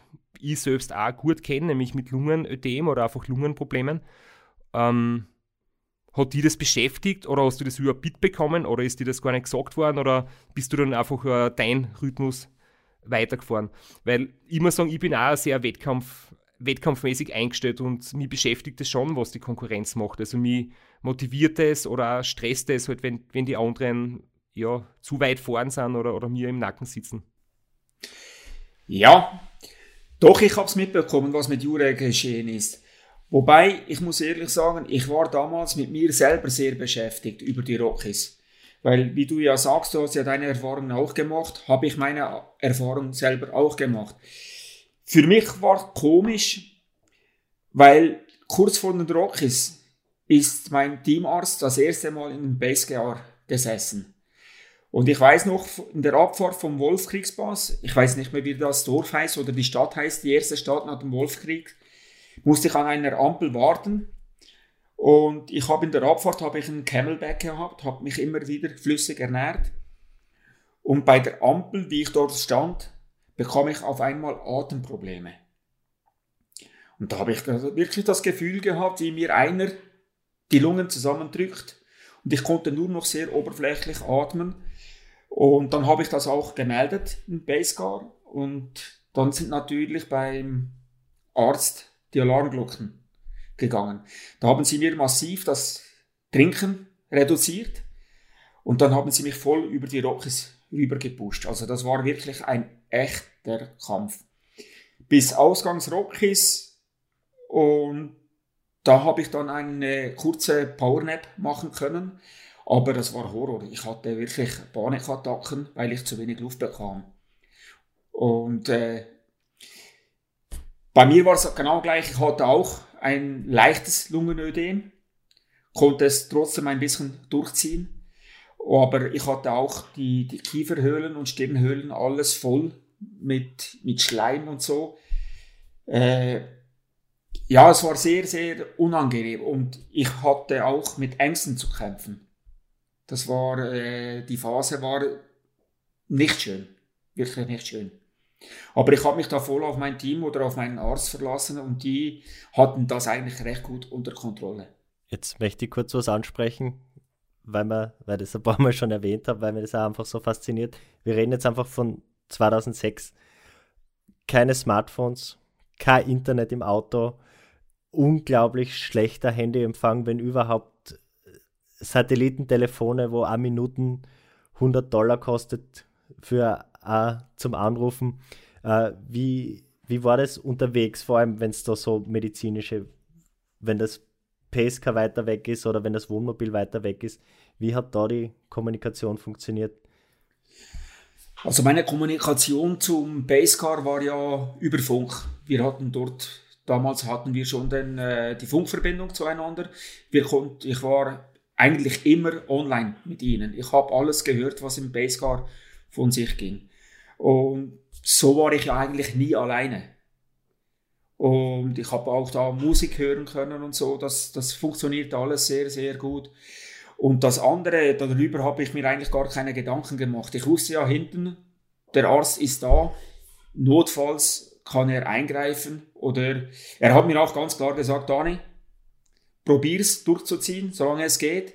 ich selbst auch gut kenne, nämlich mit Lungenödem oder einfach Lungenproblemen. Ähm, hat die das beschäftigt oder hast du das überhaupt mitbekommen oder ist dir das gar nicht gesagt worden oder bist du dann einfach äh, dein Rhythmus weitergefahren. Weil ich muss sagen, ich bin auch sehr Wettkampf, wettkampfmäßig eingestellt und mich beschäftigt es schon, was die Konkurrenz macht. Also mich motiviert es oder stresst es halt, wenn, wenn die anderen ja, zu weit vorn sind oder, oder mir im Nacken sitzen. Ja, doch, ich habe es mitbekommen, was mit Jure geschehen ist. Wobei, ich muss ehrlich sagen, ich war damals mit mir selber sehr beschäftigt über die Rockies. Weil, wie du ja sagst, du hast ja deine Erfahrungen auch gemacht, habe ich meine Erfahrungen selber auch gemacht. Für mich war komisch, weil kurz vor den Rockies ist mein Teamarzt das erste Mal in den Basegear gesessen. Und ich weiß noch, in der Abfahrt vom Wolfkriegspass, ich weiß nicht mehr, wie das Dorf heißt oder die Stadt heißt, die erste Stadt nach dem Wolfkrieg, musste ich an einer Ampel warten und ich habe in der Abfahrt habe ich einen Camelback gehabt, habe mich immer wieder flüssig ernährt. Und bei der Ampel, wie ich dort stand, bekam ich auf einmal Atemprobleme. Und da habe ich wirklich das Gefühl gehabt, wie mir einer die Lungen zusammendrückt. Und ich konnte nur noch sehr oberflächlich atmen. Und dann habe ich das auch gemeldet in Basecar. Und dann sind natürlich beim Arzt die Alarmglocken gegangen. Da haben sie mir massiv das Trinken reduziert und dann haben sie mich voll über die Rockies rübergepusht. Also das war wirklich ein echter Kampf. Bis Ausgangs Rockies und da habe ich dann eine kurze Powernap machen können, aber das war Horror. Ich hatte wirklich Panikattacken, weil ich zu wenig Luft bekam. Und äh, bei mir war es genau gleich. Ich hatte auch ein leichtes Lungenödem, konnte es trotzdem ein bisschen durchziehen. Aber ich hatte auch die, die Kieferhöhlen und Stirnhöhlen alles voll mit, mit Schleim und so. Äh, ja, es war sehr, sehr unangenehm und ich hatte auch mit Ängsten zu kämpfen. Das war, äh, die Phase war nicht schön. Wirklich nicht schön. Aber ich habe mich da voll auf mein Team oder auf meinen Arzt verlassen und die hatten das eigentlich recht gut unter Kontrolle. Jetzt möchte ich kurz was ansprechen, weil, wir, weil das ein paar Mal schon erwähnt habe, weil mir das auch einfach so fasziniert. Wir reden jetzt einfach von 2006. Keine Smartphones, kein Internet im Auto, unglaublich schlechter Handyempfang, wenn überhaupt Satellitentelefone, wo eine Minuten 100 Dollar kostet für uh, zum Anrufen. Uh, wie, wie war das unterwegs, vor allem wenn es da so medizinische, wenn das PSK weiter weg ist oder wenn das Wohnmobil weiter weg ist? Wie hat da die Kommunikation funktioniert? Also meine Kommunikation zum Basecar war ja über Funk. Wir hatten dort, damals hatten wir schon den, äh, die Funkverbindung zueinander. Wir konnt, ich war eigentlich immer online mit ihnen. Ich habe alles gehört, was im Basecar von sich ging. Und so war ich ja eigentlich nie alleine. Und ich habe auch da Musik hören können und so. Das, das funktioniert alles sehr, sehr gut. Und das andere, darüber habe ich mir eigentlich gar keine Gedanken gemacht. Ich wusste ja hinten, der Arzt ist da. Notfalls kann er eingreifen. Oder er hat mir auch ganz klar gesagt, Dani, probier's durchzuziehen, solange es geht.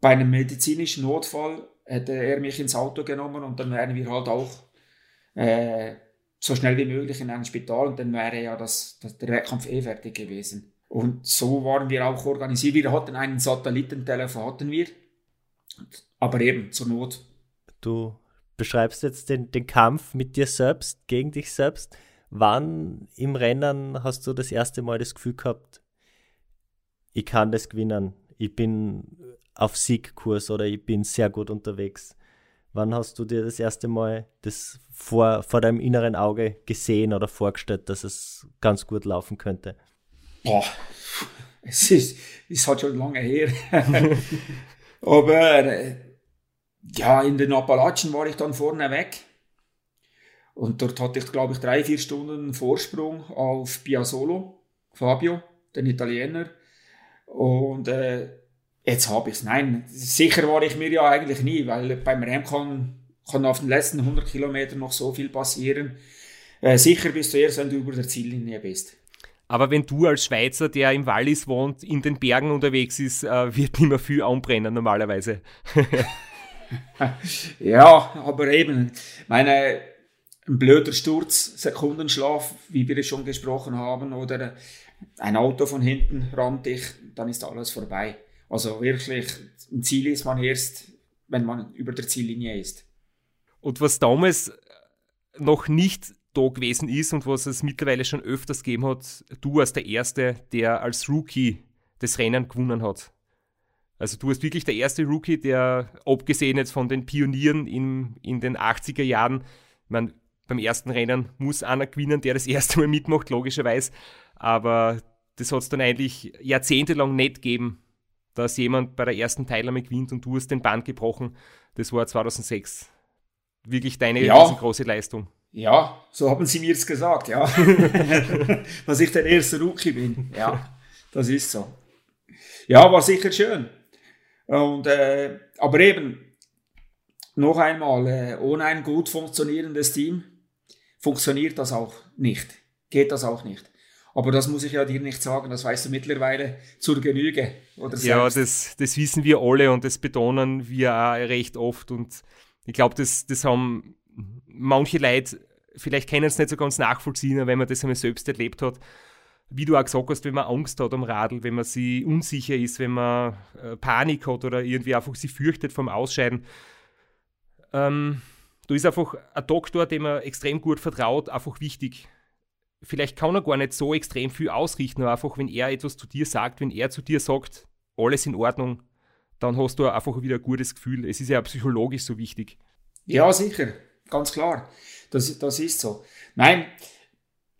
Bei einem medizinischen Notfall hätte er mich ins Auto genommen und dann wären wir halt auch äh, so schnell wie möglich in einem Spital und dann wäre ja das, das, der Wettkampf eh fertig gewesen. Und so waren wir auch organisiert. Wir hatten einen Satellitentelefon, hatten wir, aber eben zur Not. Du beschreibst jetzt den, den Kampf mit dir selbst, gegen dich selbst. Wann im Rennen hast du das erste Mal das Gefühl gehabt, ich kann das gewinnen, ich bin auf Siegkurs oder ich bin sehr gut unterwegs? Wann hast du dir das erste Mal das vor, vor deinem inneren Auge gesehen oder vorgestellt, dass es ganz gut laufen könnte? Boah, es ist, ist halt schon lange her. [LAUGHS] Aber äh, ja, in den Appalachen war ich dann vorne weg. Und dort hatte ich, glaube ich, drei, vier Stunden Vorsprung auf Biasolo, Fabio, den Italiener. Und äh, jetzt habe ich es. Nein, sicher war ich mir ja eigentlich nie, weil beim Rem kann, kann auf den letzten 100 Kilometern noch so viel passieren. Äh, sicher bist du erst, wenn du über der Ziellinie bist. Aber wenn du als Schweizer, der im Wallis wohnt, in den Bergen unterwegs ist, äh, wird nicht mehr viel anbrennen normalerweise. [LAUGHS] ja, aber eben, meine, ein blöder Sturz, Sekundenschlaf, wie wir schon gesprochen haben, oder ein Auto von hinten rammt dich, dann ist alles vorbei. Also wirklich, ein Ziel ist man erst, wenn man über der Ziellinie ist. Und was damals noch nicht da gewesen ist und was es mittlerweile schon öfters gegeben hat, du als der Erste, der als Rookie das Rennen gewonnen hat. Also du bist wirklich der erste Rookie, der, abgesehen jetzt von den Pionieren in, in den 80er Jahren, ich meine, beim ersten Rennen muss einer gewinnen, der das erste Mal mitmacht, logischerweise. Aber das hat es dann eigentlich jahrzehntelang nicht gegeben, dass jemand bei der ersten Teilnahme gewinnt und du hast den Band gebrochen. Das war 2006. Wirklich deine Ja. große Leistung. Ja, so haben sie mir es gesagt, ja. [LAUGHS] [LAUGHS] Dass ich der erste Rookie bin. Ja, das ist so. Ja, war sicher schön. Und, äh, aber eben, noch einmal, äh, ohne ein gut funktionierendes Team funktioniert das auch nicht. Geht das auch nicht. Aber das muss ich ja dir nicht sagen, das weißt du mittlerweile zur Genüge. Oder Ja, selbst. das, das wissen wir alle und das betonen wir auch recht oft. Und ich glaube, das, das haben manche Leute, vielleicht können es nicht so ganz nachvollziehen, wenn man das einmal selbst erlebt hat. Wie du auch gesagt hast, wenn man Angst hat am Radl, wenn man sich unsicher ist, wenn man äh, Panik hat oder irgendwie einfach sich fürchtet vom Ausscheiden. Ähm, da ist einfach ein Doktor, dem man extrem gut vertraut, einfach wichtig. Vielleicht kann er gar nicht so extrem viel ausrichten, aber einfach, wenn er etwas zu dir sagt, wenn er zu dir sagt, alles in Ordnung, dann hast du einfach wieder ein gutes Gefühl. Es ist ja psychologisch so wichtig. Ja, sicher, ganz klar. Das, das ist so. Nein,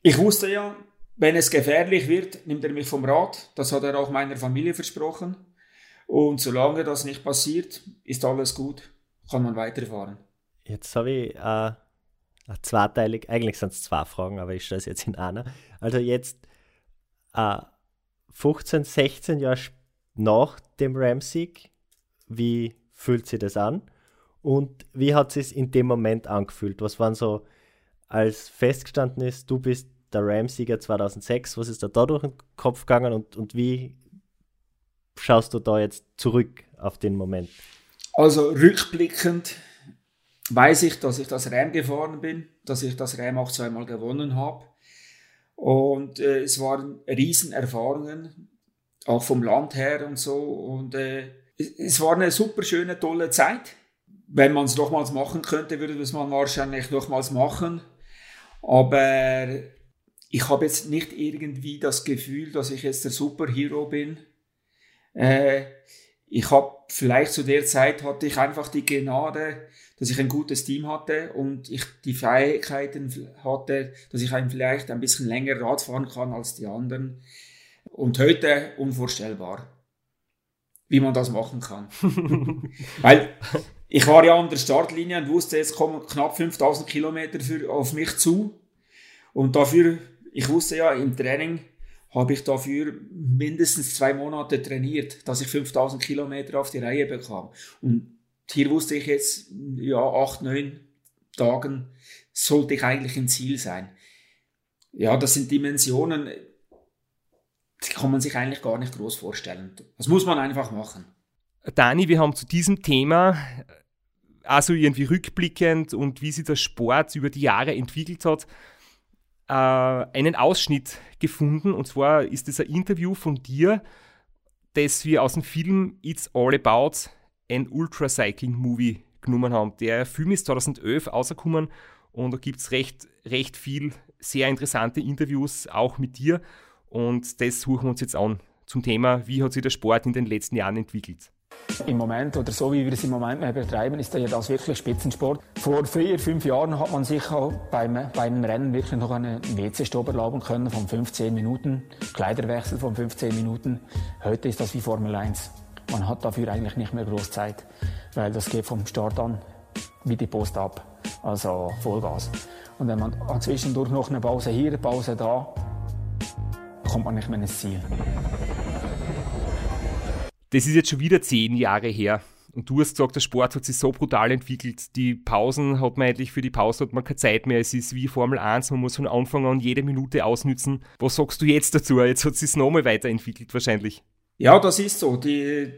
ich wusste ja, wenn es gefährlich wird, nimmt er mich vom Rad. Das hat er auch meiner Familie versprochen. Und solange das nicht passiert, ist alles gut, kann man weiterfahren. Jetzt habe ich äh, eine zweiteilig, eigentlich sind es zwei Fragen, aber ich stelle es jetzt in einer. Also jetzt äh, 15, 16 Jahre nach dem Ram-Sieg, wie fühlt sich das an? Und wie hat es sich in dem Moment angefühlt? Was waren so als festgestanden ist, du bist der Ram-Sieger 2006, was ist da da durch den Kopf gegangen und, und wie schaust du da jetzt zurück auf den Moment? Also rückblickend weiß ich, dass ich das Ram gefahren bin, dass ich das Ram auch zweimal gewonnen habe. Und äh, es waren Riesenerfahrungen, auch vom Land her und so. Und äh, es war eine super schöne, tolle Zeit. Wenn man es nochmals machen könnte, würde man wahrscheinlich nochmals machen. Aber ich habe jetzt nicht irgendwie das Gefühl, dass ich jetzt der Superhero bin. Äh, ich habe vielleicht zu der Zeit hatte ich einfach die Gnade, dass ich ein gutes Team hatte und ich die Fähigkeiten hatte, dass ich ein, vielleicht ein bisschen länger Rad fahren kann als die anderen. Und heute unvorstellbar, wie man das machen kann. [LAUGHS] Weil ich war ja an der Startlinie und wusste, jetzt kommen knapp 5000 Kilometer auf mich zu. Und dafür, ich wusste ja, im Training habe ich dafür mindestens zwei Monate trainiert, dass ich 5000 Kilometer auf die Reihe bekam. Und hier wusste ich jetzt, ja, acht, neun Tagen sollte ich eigentlich im Ziel sein. Ja, das sind Dimensionen, die kann man sich eigentlich gar nicht groß vorstellen. Das muss man einfach machen. Dani, wir haben zu diesem Thema also irgendwie rückblickend und wie sich der Sport über die Jahre entwickelt hat, äh, einen Ausschnitt gefunden. Und zwar ist es ein Interview von dir, das wir aus dem Film It's All About an Ultracycling Movie genommen haben. Der Film ist 2011 rausgekommen und da gibt es recht, recht viel sehr interessante Interviews auch mit dir. Und das suchen wir uns jetzt an zum Thema, wie hat sich der Sport in den letzten Jahren entwickelt. Im Moment oder so wie wir es im Moment betreiben, ist ja das wirklich Spitzensport. Vor vier, fünf Jahren hat man sich auch beim, beim Rennen wirklich noch einen WC-Stopp erlauben können von 15 Minuten, Kleiderwechsel von 15 Minuten. Heute ist das wie Formel 1. Man hat dafür eigentlich nicht mehr groß Zeit, weil das geht vom Start an wie die Post ab, also Vollgas. Und wenn man zwischendurch noch eine Pause hier, eine Pause da, kommt man nicht mehr ins Ziel. Das ist jetzt schon wieder zehn Jahre her. Und du hast gesagt, der Sport hat sich so brutal entwickelt. Die Pausen hat man eigentlich, für die Pause hat man keine Zeit mehr. Es ist wie Formel 1, man muss von Anfang an jede Minute ausnützen. Was sagst du jetzt dazu? Jetzt hat es sich nochmal weiterentwickelt wahrscheinlich. Ja, das ist so. Die,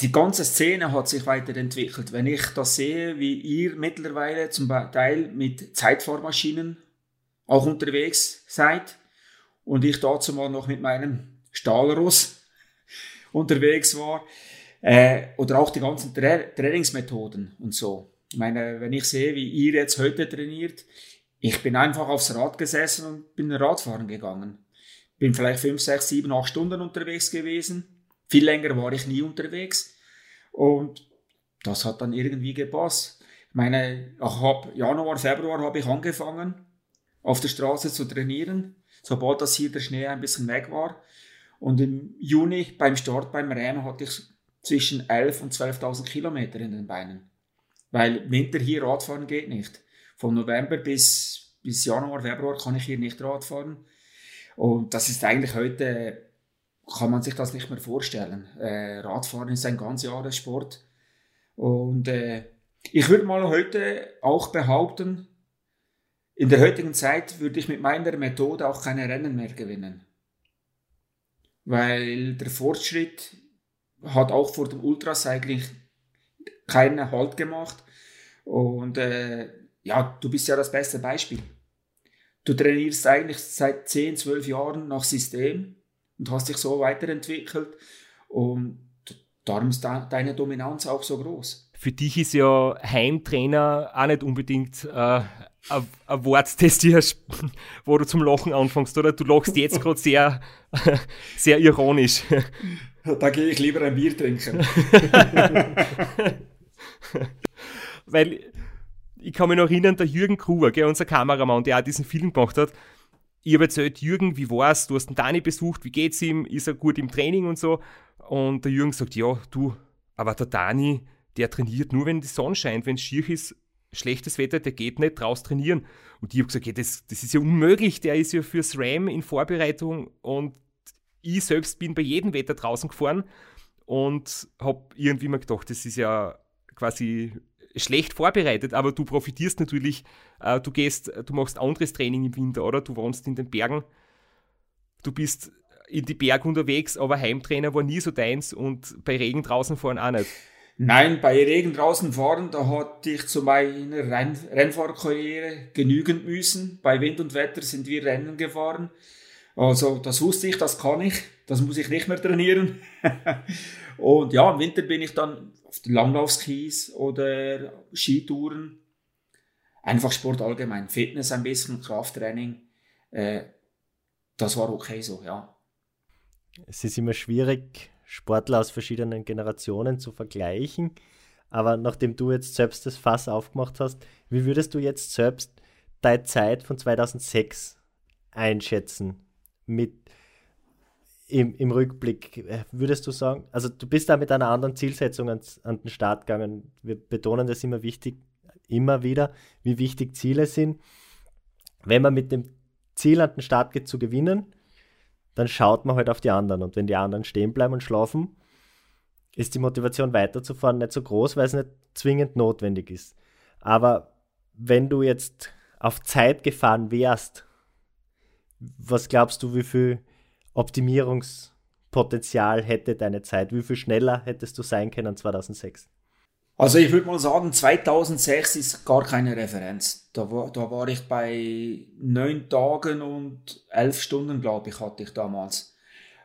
die ganze Szene hat sich weiterentwickelt. Wenn ich das sehe, wie ihr mittlerweile zum Teil mit Zeitfahrmaschinen auch unterwegs seid und ich dazu mal noch mit meinem Stahlross unterwegs war. Äh, oder auch die ganzen Tra Trainingsmethoden und so. Ich meine, wenn ich sehe, wie ihr jetzt heute trainiert, ich bin einfach aufs Rad gesessen und bin Radfahren gegangen. Bin vielleicht fünf, sechs, sieben, acht Stunden unterwegs gewesen. Viel länger war ich nie unterwegs. Und das hat dann irgendwie gepasst. Ich meine, ab Januar, Februar habe ich angefangen, auf der Straße zu trainieren. Sobald das hier der Schnee ein bisschen weg war, und im Juni beim Start beim Rennen hatte ich zwischen 11.000 und 12.000 Kilometer in den Beinen. Weil Winter hier Radfahren geht nicht. Von November bis, bis Januar, Februar kann ich hier nicht Radfahren. Und das ist eigentlich heute, kann man sich das nicht mehr vorstellen. Äh, Radfahren ist ein ganz Jahressport. Und äh, ich würde mal heute auch behaupten, in der heutigen Zeit würde ich mit meiner Methode auch keine Rennen mehr gewinnen weil der Fortschritt hat auch vor dem Ultracycling keinen Halt gemacht. Und äh, ja, du bist ja das beste Beispiel. Du trainierst eigentlich seit 10, 12 Jahren nach System und hast dich so weiterentwickelt. Und darum ist deine Dominanz auch so groß. Für dich ist ja Heimtrainer auch nicht unbedingt äh, ein Wort, das dir, wo du zum Lachen anfängst, oder? Du lachst jetzt [LAUGHS] gerade sehr, [LAUGHS] sehr ironisch. Da gehe ich lieber ein Bier trinken. [LAUGHS] Weil ich kann mich noch erinnern, der Jürgen Kruger, gell, unser Kameramann, der auch diesen Film gemacht hat, ich habe erzählt, Jürgen, wie war's? Du hast den Dani besucht, wie geht's ihm? Ist er gut im Training und so? Und der Jürgen sagt, ja, du, aber der Dani, der trainiert nur, wenn die Sonne scheint. Wenn es schier ist, schlechtes Wetter, der geht nicht raus trainieren. Und ich habe gesagt, ja, das, das ist ja unmöglich, der ist ja fürs Ram in Vorbereitung und ich selbst bin bei jedem Wetter draußen gefahren und habe irgendwie mal gedacht, das ist ja quasi schlecht vorbereitet, aber du profitierst natürlich, äh, du gehst, du machst anderes Training im Winter, oder? Du wohnst in den Bergen, du bist in die Berge unterwegs, aber Heimtrainer war nie so deins und bei Regen draußen fahren auch nicht. Nein, bei Regen draußen fahren, da hatte ich zu meiner Renn Rennfahrkarriere genügend müssen. Bei Wind und Wetter sind wir Rennen gefahren. Also das wusste ich, das kann ich. Das muss ich nicht mehr trainieren. [LAUGHS] und ja, im Winter bin ich dann auf den Langlaufskis oder Skitouren. Einfach Sport allgemein. Fitness ein bisschen, Krafttraining. Äh, das war okay so, ja. Es ist immer schwierig, Sportler aus verschiedenen Generationen zu vergleichen. Aber nachdem du jetzt selbst das Fass aufgemacht hast, wie würdest du jetzt selbst deine Zeit von 2006 einschätzen? Mit im, im Rückblick, würdest du sagen, also du bist da mit einer anderen Zielsetzung ans, an den Start gegangen. Wir betonen das immer wichtig, immer wieder, wie wichtig Ziele sind. Wenn man mit dem Ziel an den Start geht zu gewinnen, dann schaut man halt auf die anderen. Und wenn die anderen stehen bleiben und schlafen, ist die Motivation weiterzufahren nicht so groß, weil es nicht zwingend notwendig ist. Aber wenn du jetzt auf Zeit gefahren wärst, was glaubst du, wie viel Optimierungspotenzial hätte deine Zeit? Wie viel schneller hättest du sein können 2006? Also ich würde mal sagen, 2006 ist gar keine Referenz. Da war, da war ich bei neun Tagen und elf Stunden, glaube ich, hatte ich damals.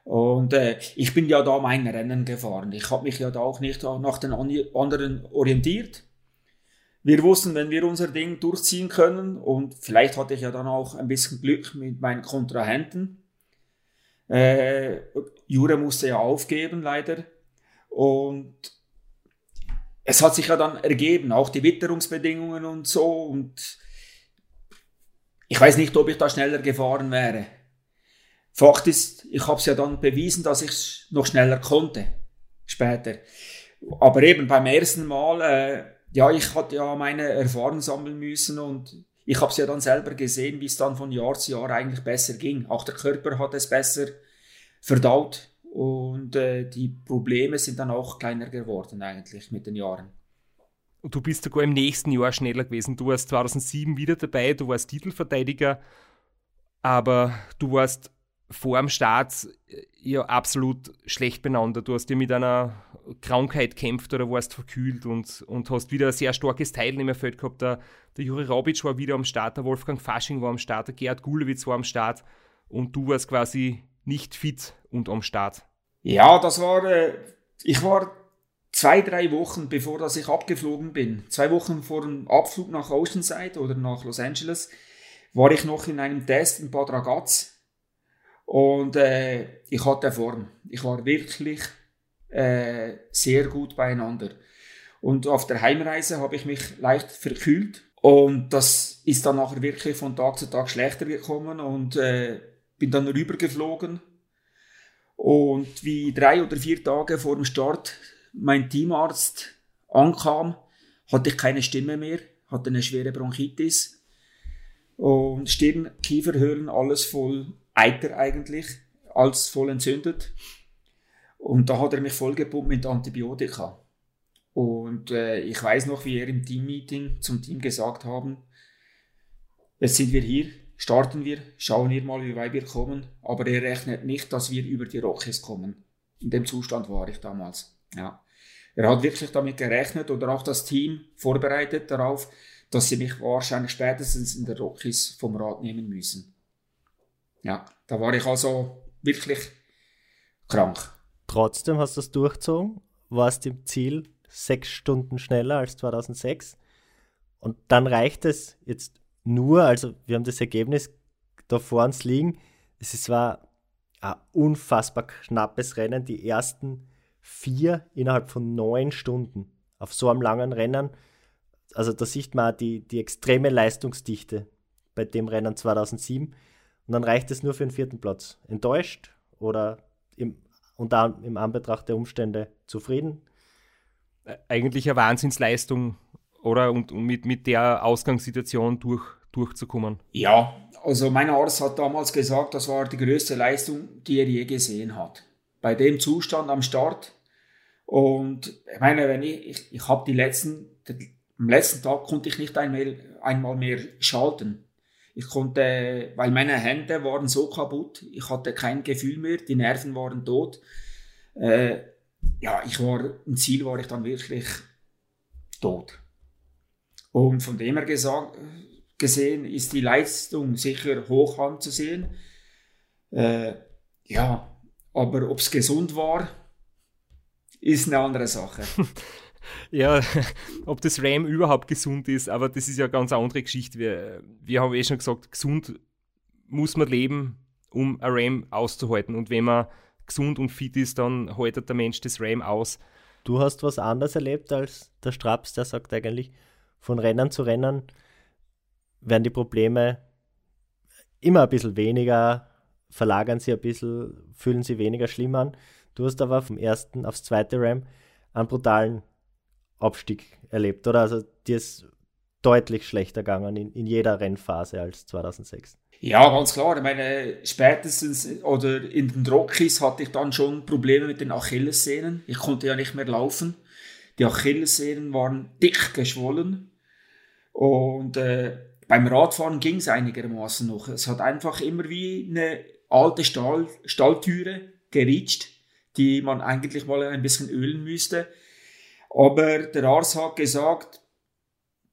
Und äh, ich bin ja da mein Rennen gefahren. Ich habe mich ja da auch nicht nach den anderen orientiert. Wir wussten, wenn wir unser Ding durchziehen können und vielleicht hatte ich ja dann auch ein bisschen Glück mit meinen Kontrahenten. Äh, Jure musste ja aufgeben, leider. Und es hat sich ja dann ergeben, auch die Witterungsbedingungen und so. Und ich weiß nicht, ob ich da schneller gefahren wäre. Fakt ist, ich habe es ja dann bewiesen, dass ich es noch schneller konnte. Später. Aber eben beim ersten Mal, äh, ja, ich hatte ja meine Erfahrung sammeln müssen und ich habe es ja dann selber gesehen, wie es dann von Jahr zu Jahr eigentlich besser ging. Auch der Körper hat es besser verdaut und äh, die Probleme sind dann auch kleiner geworden eigentlich mit den Jahren. Und du bist sogar im nächsten Jahr schneller gewesen. Du warst 2007 wieder dabei, du warst Titelverteidiger, aber du warst vor dem Start äh, ja absolut schlecht beieinander. Du hast ja mit einer Krankheit kämpft oder warst verkühlt und, und hast wieder ein sehr starkes Teilnehmerfeld gehabt. Der, der Juri Rabic war wieder am Start, der Wolfgang Fasching war am Start, der Gerhard Gulewitz war am Start und du warst quasi nicht fit und am Start? Ja, das war, äh, ich war zwei, drei Wochen, bevor dass ich abgeflogen bin, zwei Wochen vor dem Abflug nach Oceanside oder nach Los Angeles, war ich noch in einem Test in Bad Ragaz und äh, ich hatte Form. Ich war wirklich äh, sehr gut beieinander. Und auf der Heimreise habe ich mich leicht verkühlt und das ist dann nachher wirklich von Tag zu Tag schlechter gekommen und äh, bin dann rübergeflogen und wie drei oder vier Tage vor dem Start mein Teamarzt ankam, hatte ich keine Stimme mehr, hatte eine schwere Bronchitis und Stirn, Kieferhöhlen, alles voll Eiter eigentlich, alles voll entzündet. Und da hat er mich vollgepumpt mit Antibiotika. Und äh, ich weiß noch, wie er im Teammeeting zum Team gesagt haben, jetzt sind wir hier, starten wir, schauen wir mal, wie weit wir kommen. Aber er rechnet nicht, dass wir über die Rockies kommen. In dem Zustand war ich damals. Ja. Er hat wirklich damit gerechnet oder auch das Team vorbereitet darauf, dass sie mich wahrscheinlich spätestens in der Rockies vom Rad nehmen müssen. Ja, da war ich also wirklich krank. Trotzdem hast du es durchgezogen, warst im Ziel sechs Stunden schneller als 2006 und dann reicht es jetzt nur, also wir haben das Ergebnis da vor uns liegen. Es war ein unfassbar knappes Rennen. Die ersten vier innerhalb von neun Stunden auf so einem langen Rennen. Also da sieht man die, die extreme Leistungsdichte bei dem Rennen 2007. Und dann reicht es nur für den vierten Platz. Enttäuscht oder im, unter, im Anbetracht der Umstände zufrieden? Eigentlich eine Wahnsinnsleistung oder? Und, und mit, mit der Ausgangssituation durch, durchzukommen. Ja, also mein Arzt hat damals gesagt, das war die größte Leistung, die er je gesehen hat. Bei dem Zustand am Start. Und ich meine, wenn ich, ich, ich habe die letzten, am letzten Tag konnte ich nicht einmal, einmal mehr schalten. Ich konnte, weil meine Hände waren so kaputt, ich hatte kein Gefühl mehr, die Nerven waren tot. Äh, ja, ich war, im Ziel war ich dann wirklich tot. Und von dem her gesagt, gesehen ist die Leistung sicher hoch anzusehen. Äh, ja, aber ob es gesund war, ist eine andere Sache. [LAUGHS] ja, ob das RAM überhaupt gesund ist, aber das ist ja eine ganz andere Geschichte. Wir, wir haben eh schon gesagt, gesund muss man leben, um ein RAM auszuhalten. Und wenn man gesund und fit ist, dann haltet der Mensch das RAM aus. Du hast was anderes erlebt als der Straps, der sagt eigentlich, von Rennen zu Rennen werden die Probleme immer ein bisschen weniger, verlagern sie ein bisschen, fühlen sie weniger schlimm an. Du hast aber vom ersten aufs zweite RAM einen brutalen Abstieg erlebt, oder? Also dir ist deutlich schlechter gegangen in, in jeder Rennphase als 2006. Ja, ganz klar. Ich meine, spätestens oder in den Rockies hatte ich dann schon Probleme mit den Achillessehnen. Ich konnte ja nicht mehr laufen. Die Achillessehnen waren dick geschwollen. Und äh, beim Radfahren ging es einigermaßen noch. Es hat einfach immer wie eine alte Stall, Stalltüre geritscht, die man eigentlich mal ein bisschen ölen müsste. Aber der Arzt hat gesagt,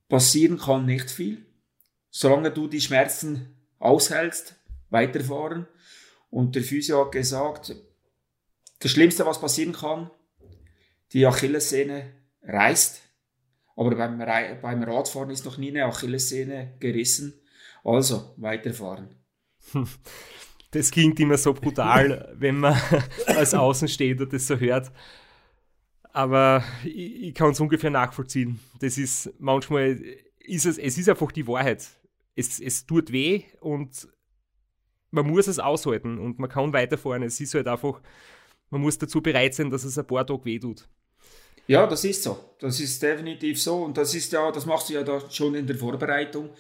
passieren kann nicht viel. Solange du die Schmerzen aushältst, weiterfahren. Und der Physio hat gesagt, das Schlimmste, was passieren kann, die Achillessehne reißt. Aber beim, beim Radfahren ist noch nie eine Achillessehne gerissen. Also weiterfahren. [LAUGHS] Das klingt immer so brutal, wenn man [LAUGHS] als Außenstehender das so hört. Aber ich, ich kann es ungefähr nachvollziehen. Das ist manchmal, ist es, es ist einfach die Wahrheit. Es, es tut weh und man muss es aushalten und man kann weiterfahren. Es ist halt einfach, man muss dazu bereit sein, dass es ein paar Tage weh tut. Ja, das ist so. Das ist definitiv so. Und das ist ja, das machst du ja da schon in der Vorbereitung.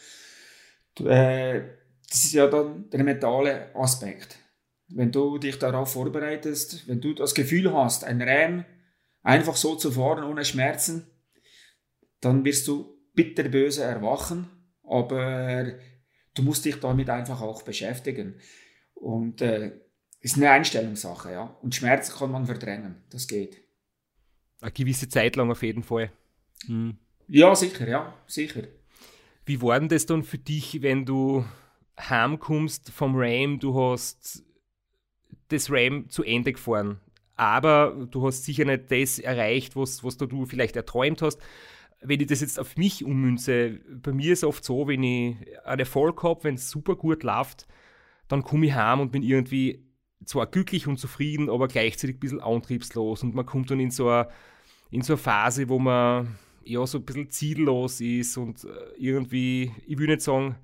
Äh, das ist ja dann der mentale Aspekt. Wenn du dich darauf vorbereitest, wenn du das Gefühl hast, ein Ram einfach so zu fahren ohne Schmerzen, dann wirst du bitterböse erwachen, aber du musst dich damit einfach auch beschäftigen. Und äh, ist eine Einstellungssache, ja. Und Schmerz kann man verdrängen, das geht. Eine gewisse Zeit lang auf jeden Fall. Hm. Ja, sicher, ja, sicher. Wie war denn das dann für dich, wenn du heimkommst vom Ram, du hast das Ram zu Ende gefahren? aber du hast sicher nicht das erreicht, was, was du vielleicht erträumt hast. Wenn ich das jetzt auf mich ummünze, bei mir ist es oft so, wenn ich einen Erfolg habe, wenn es super gut läuft, dann komme ich heim und bin irgendwie zwar glücklich und zufrieden, aber gleichzeitig ein bisschen antriebslos und man kommt dann in so eine, in so eine Phase, wo man ja so ein bisschen ziellos ist und äh, irgendwie, ich will nicht sagen,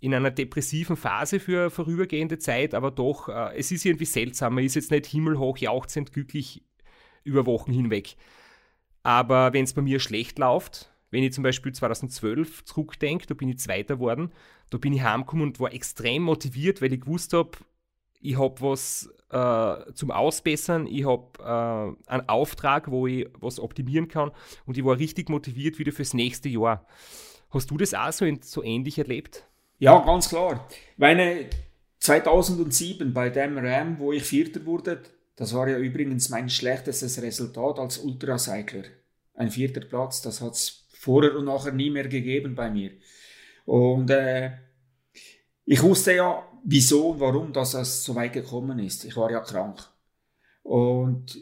in einer depressiven Phase für vorübergehende Zeit, aber doch, äh, es ist irgendwie seltsam. Man ist jetzt nicht himmelhoch jauchzend glücklich über Wochen hinweg. Aber wenn es bei mir schlecht läuft, wenn ich zum Beispiel 2012 zurückdenke, da bin ich Zweiter geworden, da bin ich heimgekommen und war extrem motiviert, weil ich gewusst habe, ich habe was äh, zum Ausbessern, ich habe äh, einen Auftrag, wo ich was optimieren kann und ich war richtig motiviert wieder fürs nächste Jahr. Hast du das auch so, so ähnlich erlebt? Ja, ganz klar. Meine 2007 bei dem Ram, wo ich Vierter wurde, das war ja übrigens mein schlechtestes Resultat als Ultracycler. Ein vierter Platz, das hat es vorher und nachher nie mehr gegeben bei mir. Und äh, ich wusste ja, wieso und warum dass es so weit gekommen ist. Ich war ja krank. Und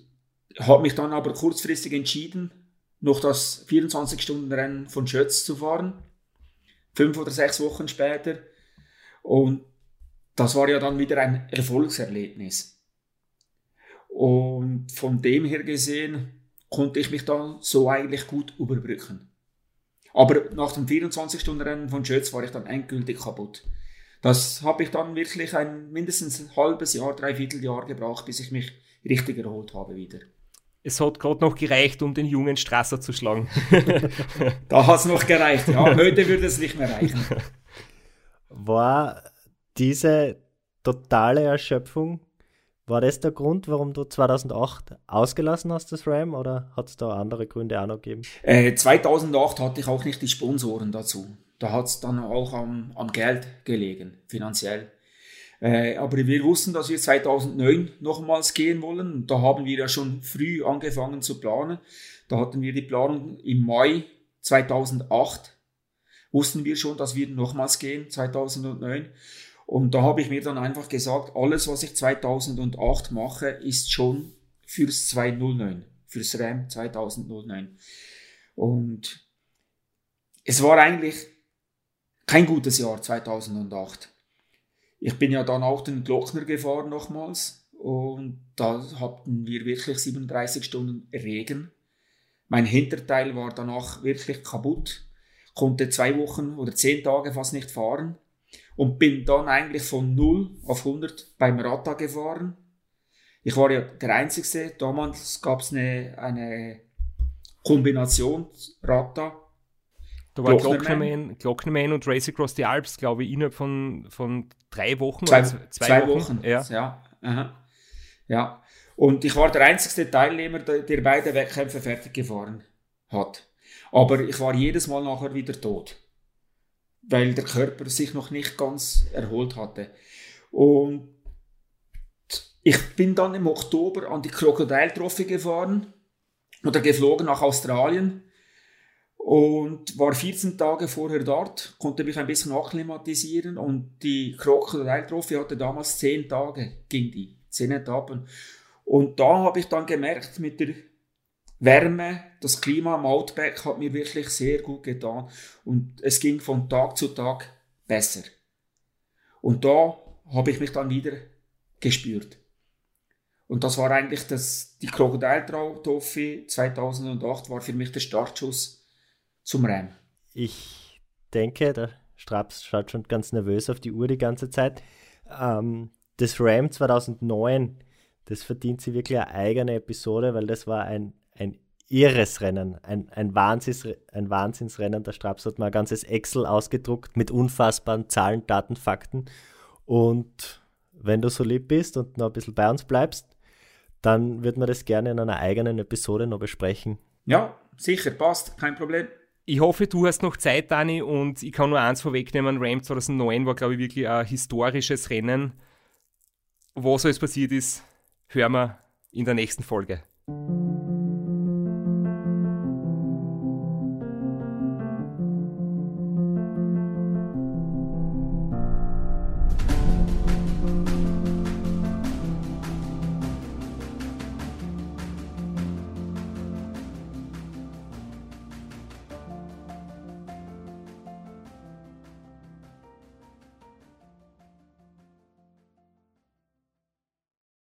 habe mich dann aber kurzfristig entschieden, noch das 24-Stunden-Rennen von Schötz zu fahren fünf oder sechs Wochen später. Und das war ja dann wieder ein Erfolgserlebnis. Und von dem her gesehen konnte ich mich dann so eigentlich gut überbrücken. Aber nach dem 24-Stunden-Rennen von Schötz war ich dann endgültig kaputt. Das habe ich dann wirklich ein mindestens ein halbes Jahr, dreiviertel Jahr gebraucht, bis ich mich richtig erholt habe wieder. Es hat gerade noch gereicht, um den jungen Strasser zu schlagen. [LAUGHS] da hat es noch gereicht, ja. Heute würde es nicht mehr reichen. [LAUGHS] War diese totale Erschöpfung War das der Grund, warum du 2008 ausgelassen hast, das RAM, oder hat es da andere Gründe auch noch gegeben? Äh, 2008 hatte ich auch nicht die Sponsoren dazu. Da hat es dann auch am, am Geld gelegen, finanziell. Äh, aber wir wussten, dass wir 2009 nochmals gehen wollen. Da haben wir ja schon früh angefangen zu planen. Da hatten wir die Planung im Mai 2008. Wussten wir schon, dass wir nochmals gehen, 2009. Und da habe ich mir dann einfach gesagt, alles, was ich 2008 mache, ist schon fürs 209, fürs RAM 2009. Und es war eigentlich kein gutes Jahr 2008. Ich bin ja dann auch den Glockner gefahren nochmals und da hatten wir wirklich 37 Stunden Regen. Mein Hinterteil war danach wirklich kaputt, konnte zwei Wochen oder zehn Tage fast nicht fahren und bin dann eigentlich von 0 auf 100 beim Rata gefahren. Ich war ja der Einzige, damals gab es eine, eine Kombination Rata Da war Glocknerman. Glocknerman, und Race Across the Alps, glaube ich, innerhalb von, von drei Wochen. Zwei, oder zwei, Wochen. Ja. Ja. aha. ja. Und ich war der einzige Teilnehmer, der, der beide Wettkämpfe fertig gefahren hat. Aber ich war jedes Mal nachher wieder tot. Weil der Körper sich noch nicht ganz erholt hatte. Und ich bin dann im Oktober an die Crocodile Trophy gefahren oder geflogen nach Australien und war 14 Tage vorher dort, konnte mich ein bisschen akklimatisieren und die Crocodile Trophy hatte damals 10 Tage, ging die, 10 Etappen. Und da habe ich dann gemerkt, mit der Wärme, das Klima am Outback hat mir wirklich sehr gut getan und es ging von Tag zu Tag besser. Und da habe ich mich dann wieder gespürt. Und das war eigentlich das, die Crocodile Trophy 2008 war für mich der Startschuss zum Rennen. Ich denke, der Straps schaut schon ganz nervös auf die Uhr die ganze Zeit. Ähm, das Ram 2009, das verdient sie wirklich eine eigene Episode, weil das war ein, ein irres Rennen, ein, ein, Wahnsinns, ein Wahnsinnsrennen. Der Straps hat mal ein ganzes Excel ausgedruckt mit unfassbaren Zahlen, Daten, Fakten. Und wenn du so lieb bist und noch ein bisschen bei uns bleibst, dann wird man das gerne in einer eigenen Episode noch besprechen. Ja, sicher, passt, kein Problem. Ich hoffe, du hast noch Zeit, Dani, und ich kann nur eins vorwegnehmen: Ram 2009 war, glaube ich, wirklich ein historisches Rennen. Was alles passiert ist, hören wir in der nächsten Folge.